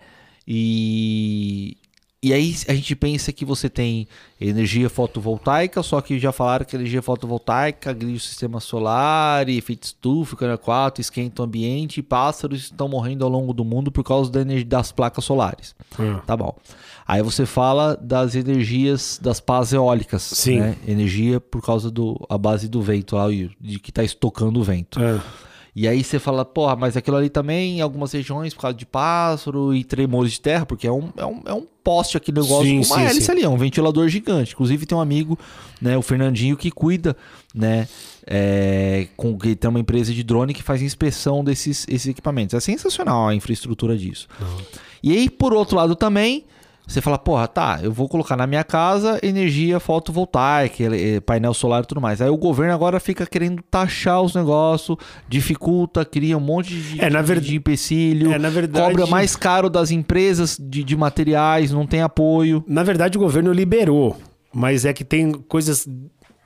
E. E aí a gente pensa que você tem energia fotovoltaica, só que já falaram que energia fotovoltaica agride o sistema solar, e efeito estufa, caralho, quatro, esquenta o ambiente, e pássaros estão morrendo ao longo do mundo por causa da energia das placas solares. Ah. Tá bom. Aí você fala das energias das pás eólicas, Sim. né? Energia por causa do a base do vento lá, de que está estocando o vento. Ah. E aí você fala, porra, mas aquilo ali também em algumas regiões por causa de pássaro e tremores de terra, porque é um, é um, é um poste aqui negócio Sim, com uma hélice ali, é um ventilador gigante. Inclusive tem um amigo, né, o Fernandinho, que cuida, né, é, com, que tem uma empresa de drone que faz inspeção desses esses equipamentos. É sensacional a infraestrutura disso. E aí, por outro lado também, você fala, porra, tá, eu vou colocar na minha casa energia fotovoltaica, eh, painel solar e tudo mais. Aí o governo agora fica querendo taxar os negócios, dificulta, cria um monte de, É, ver- de empecilho, É, na verdade- cobra mais caro das empresas de, de materiais, não tem apoio. Na verdade, o governo liberou, mas é que tem coisas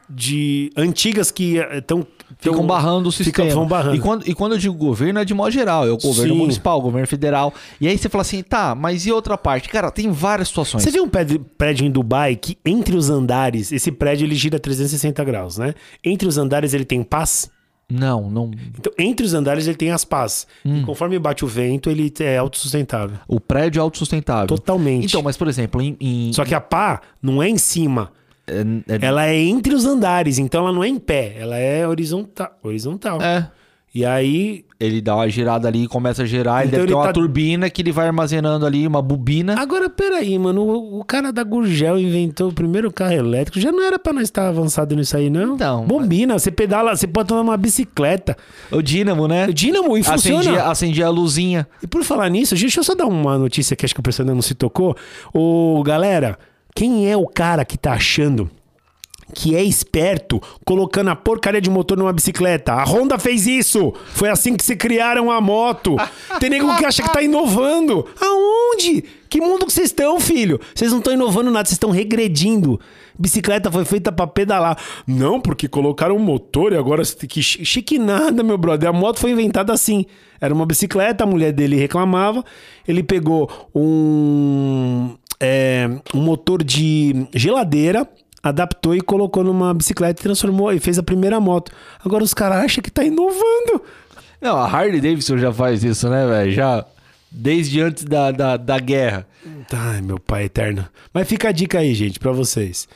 de antigas que estão Ficam barrando o sistema. vão barrando. E, quando, e quando eu digo governo, é de modo geral. É o governo Sim. municipal, o governo federal. E aí você fala assim, tá, mas e outra parte? Cara, tem várias situações. Você viu um prédio, prédio em Dubai que entre os andares, esse prédio ele gira 360 graus, né? Entre os andares ele tem pás. Não, não. Então, entre os andares ele tem as pás. Hum. E conforme bate o vento, ele é autossustentável. O prédio é autossustentável. Totalmente. Então, mas por exemplo, em, em- Só que a pá não é em cima. É, é- Ela é entre os andares, então ela não é em pé, ela é horizontal. horizontal. é, E aí. ele dá uma girada ali e começa a girar. ele Então deve ter ele uma tá- turbina que ele vai armazenando ali, uma bobina. Agora, peraí, mano. O, o cara da Gurgel inventou o primeiro carro elétrico. Já não era pra nós estar avançado nisso aí, não? Então, Bombina, você pedala, você pode tomar uma bicicleta. O dínamo, né? Dínamo e funciona. Acendia, acendia a luzinha. E por falar nisso, deixa eu só dar uma notícia que acho que o pessoal não se tocou. Ô, galera, quem é o cara que tá achando que é esperto colocando a porcaria de motor numa bicicleta? A Honda fez isso! Foi assim que se criaram a moto. Tem nego que acha que tá inovando. Aonde? Que mundo que vocês estão, filho? Vocês não estão inovando nada, vocês estão regredindo. Bicicleta foi feita pra pedalar. Não, porque colocaram um motor e agora você tem que. chi- Chique nada, meu brother. A moto foi inventada assim. Era uma bicicleta, a mulher dele reclamava. Ele pegou um, é, um motor de geladeira, adaptou e colocou numa bicicleta e transformou e fez a primeira moto. Agora os caras acham que tá inovando. Não, a Harley Davidson já faz isso, né, velho? Já desde antes da, da, da guerra. Ai, meu pai eterno. Mas fica a dica aí, gente, pra vocês.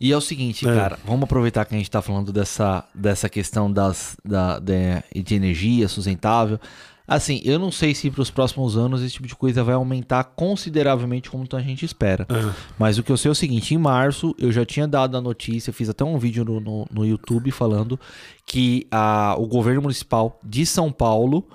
E é o seguinte, É. cara, vamos aproveitar que a gente tá falando dessa, dessa questão das, da, de, de energia sustentável. Assim, eu não sei se para os próximos anos esse tipo de coisa vai aumentar consideravelmente como a gente espera. Ah. Mas o que eu sei é o seguinte: em março eu já tinha dado a notícia, fiz até um vídeo no, no, no YouTube falando que a, o governo municipal de São Paulo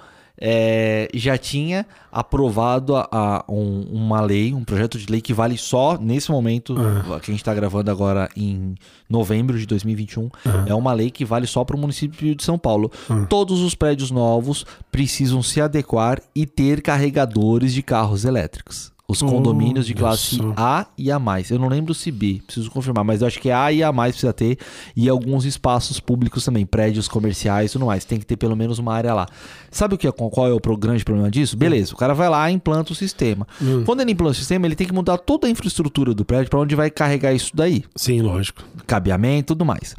é, já tinha aprovado a, a- um- uma lei, um projeto de lei que vale só nesse momento que a gente está gravando agora em novembro de 2021. É uma lei que vale só para o município de São Paulo. Todos os prédios novos precisam se adequar e ter carregadores de carros elétricos. Os condomínios de classe. A e A+. Eu não lembro se B, preciso confirmar, mas eu acho que é A e A+, precisa ter. E alguns espaços públicos também, prédios comerciais e tudo mais. Tem que ter pelo menos uma área lá. Sabe o que é, qual é o grande problema disso? Beleza, o cara vai lá e implanta o sistema. Hum. Quando ele implanta o sistema, ele tem que mudar toda a infraestrutura do prédio para onde vai carregar isso daí. Sim, lógico. Cabeamento e tudo mais.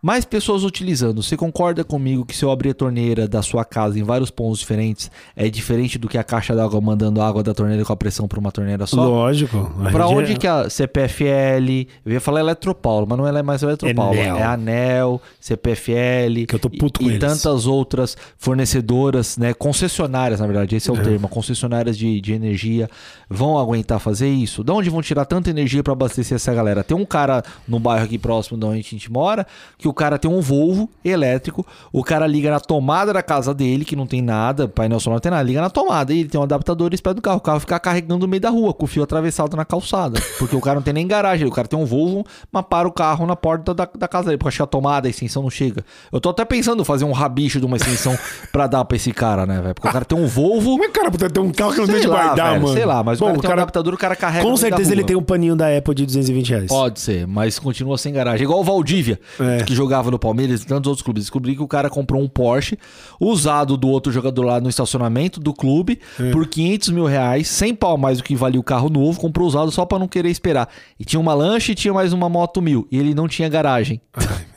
Mais pessoas utilizando. Você concorda comigo que se eu abrir a torneira da sua casa em vários pontos diferentes, é diferente do que a caixa d'água mandando água da torneira com a pressão para uma torneira só? Lógico. A Pra rede onde é- que a CPFL, eu ia falar Eletropaulo, mas não é mais Eletropaulo, Enel. é Anel, CPFL Que eu tô puto e, com e eles. tantas outras fornecedoras, né, concessionárias, na verdade, esse é o termo, concessionárias de, de energia, vão aguentar fazer isso? De onde vão tirar tanta energia para abastecer essa galera? Tem um cara no bairro aqui próximo de onde a gente mora, que o cara tem um Volvo elétrico, o cara liga na tomada da casa dele, que não tem nada, painel solar não tem nada, liga na tomada, e ele tem um adaptador e espera do carro, o carro fica carregando no meio da rua, com o fio atravessado na calçada, <laughs> porque o cara não tem nem garagem, o cara tem um Volvo, mas para o carro na porta da, da casa dele, porque acho que a tomada, a extensão não chega. Eu tô até pensando em fazer um rabicho de uma extensão <laughs> pra dar pra esse cara, né, velho? Porque o cara tem um Volvo, Como é que o cara puder ter um carro que não tem de guardar, velho, mano? sei lá, mas Bom, o cara tem um adaptador, o cara carrega Com certeza ele tem um paninho da Apple de 220 reais. Pode ser, mas continua sem garagem. Igual o Valdívia, É. que jogava no Palmeiras e tantos outros clubes. Descobri que o cara comprou um Porsche usado do outro jogador lá no estacionamento do clube É. por 500 mil reais, 100 pau mais do que valia o carro novo, comprou usado só pra não querer esperar. E tinha uma lanche e tinha mais uma moto mil. E ele não tinha garagem. <laughs>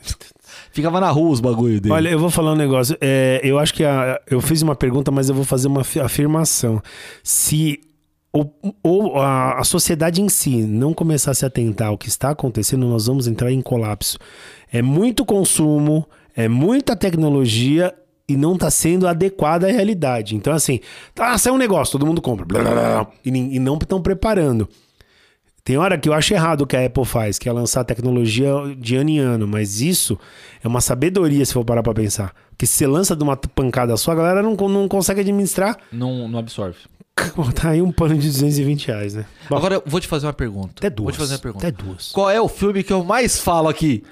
Ficava na rua os bagulho dele. Olha, eu vou falar um negócio. É, eu acho que a- eu fiz uma pergunta, mas eu vou fazer uma afi- afirmação. Se o- ou a, a sociedade em si não começar a se atentar ao que está acontecendo, nós vamos entrar em colapso. É muito consumo, é muita tecnologia e não está sendo adequada à realidade. Então, assim, tá, saiu um negócio, todo mundo compra. blá, blá, blá, e, e não estão preparando. Tem hora que eu acho errado o que a Apple faz, que é lançar tecnologia de ano em ano, mas isso é uma sabedoria se for parar pra pensar. Porque se você lança de uma pancada só, a galera não, não consegue administrar. Não, não absorve. <laughs> Tá aí um pano de 220 reais, né? Bom, Agora eu vou te fazer uma pergunta. até duas. Vou te fazer uma pergunta. Até duas. Qual é o filme que eu mais falo aqui?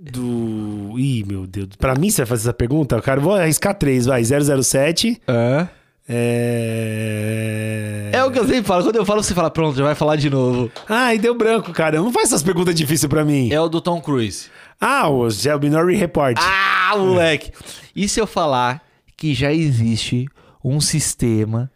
Do. Ih, meu Deus. Pra mim, você vai fazer essa pergunta? Cara, eu vou arriscar três, vai. 007. É. É. É o que eu sempre falo. Quando eu falo, você fala, pronto, já vai falar de novo. Ai, deu branco, cara. Não faz essas perguntas difíceis pra mim. É o do Tom Cruise. Ah, o Gel Minority Report. Ah, moleque! E se eu falar que já existe um sistema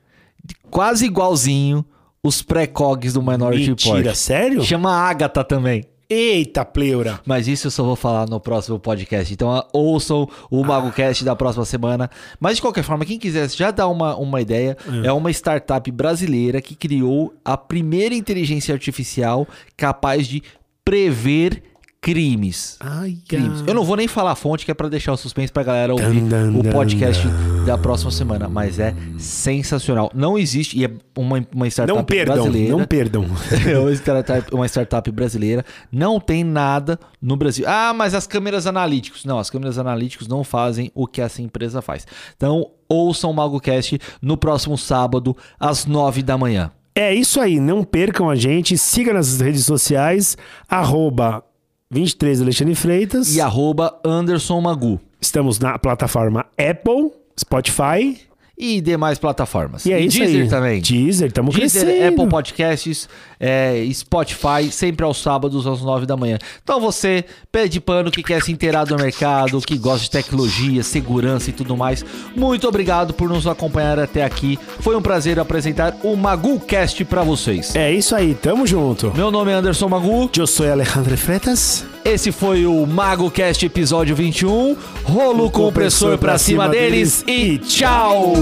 quase igualzinho os pré-cogs do Minority Mentira, Report? sério? Chama Agatha também. Eita, pleura. Mas isso eu só vou falar no próximo podcast. Então ah, ouçam o MagoCast da próxima semana. Mas de qualquer forma, quem quiser já dar uma, uma ideia, é. uma startup brasileira que criou a primeira inteligência artificial capaz de prever crimes. Ai, crimes. Eu não vou nem falar a fonte, que é pra deixar o suspense pra galera ouvir Dan, dan, o dan, podcast da próxima semana. Mas é sensacional. Não existe, e é uma, uma startup Não perdam, brasileira. não perdam. <laughs> É uma startup, uma startup brasileira. Não tem nada no Brasil. Ah, mas as câmeras analíticos. Não, as câmeras analíticos não fazem o que essa empresa faz. Então, ouçam o MagoCast no próximo sábado, às nove da manhã. É isso aí, não percam a gente, siga nas redes sociais, arroba 23 Alexandre Freitas. E arroba Anderson Magu. Estamos na plataforma Apple, Spotify E demais plataformas. e é isso Deezer aí. também. Deezer, estamos Deezer, crescendo. Apple Podcasts, é, Spotify, sempre aos sábados às nove da manhã. Então você, pé de pano, que quer se inteirar do mercado, que gosta de tecnologia, segurança e tudo mais, muito obrigado por nos acompanhar até aqui. Foi um prazer apresentar o MaguCast pra vocês. É isso aí, tamo junto. Meu nome é Anderson Magu, Eu sou Alejandro Freitas. Esse foi o MagoCast episódio 21. Rolo compressor pra cima deles e tchau!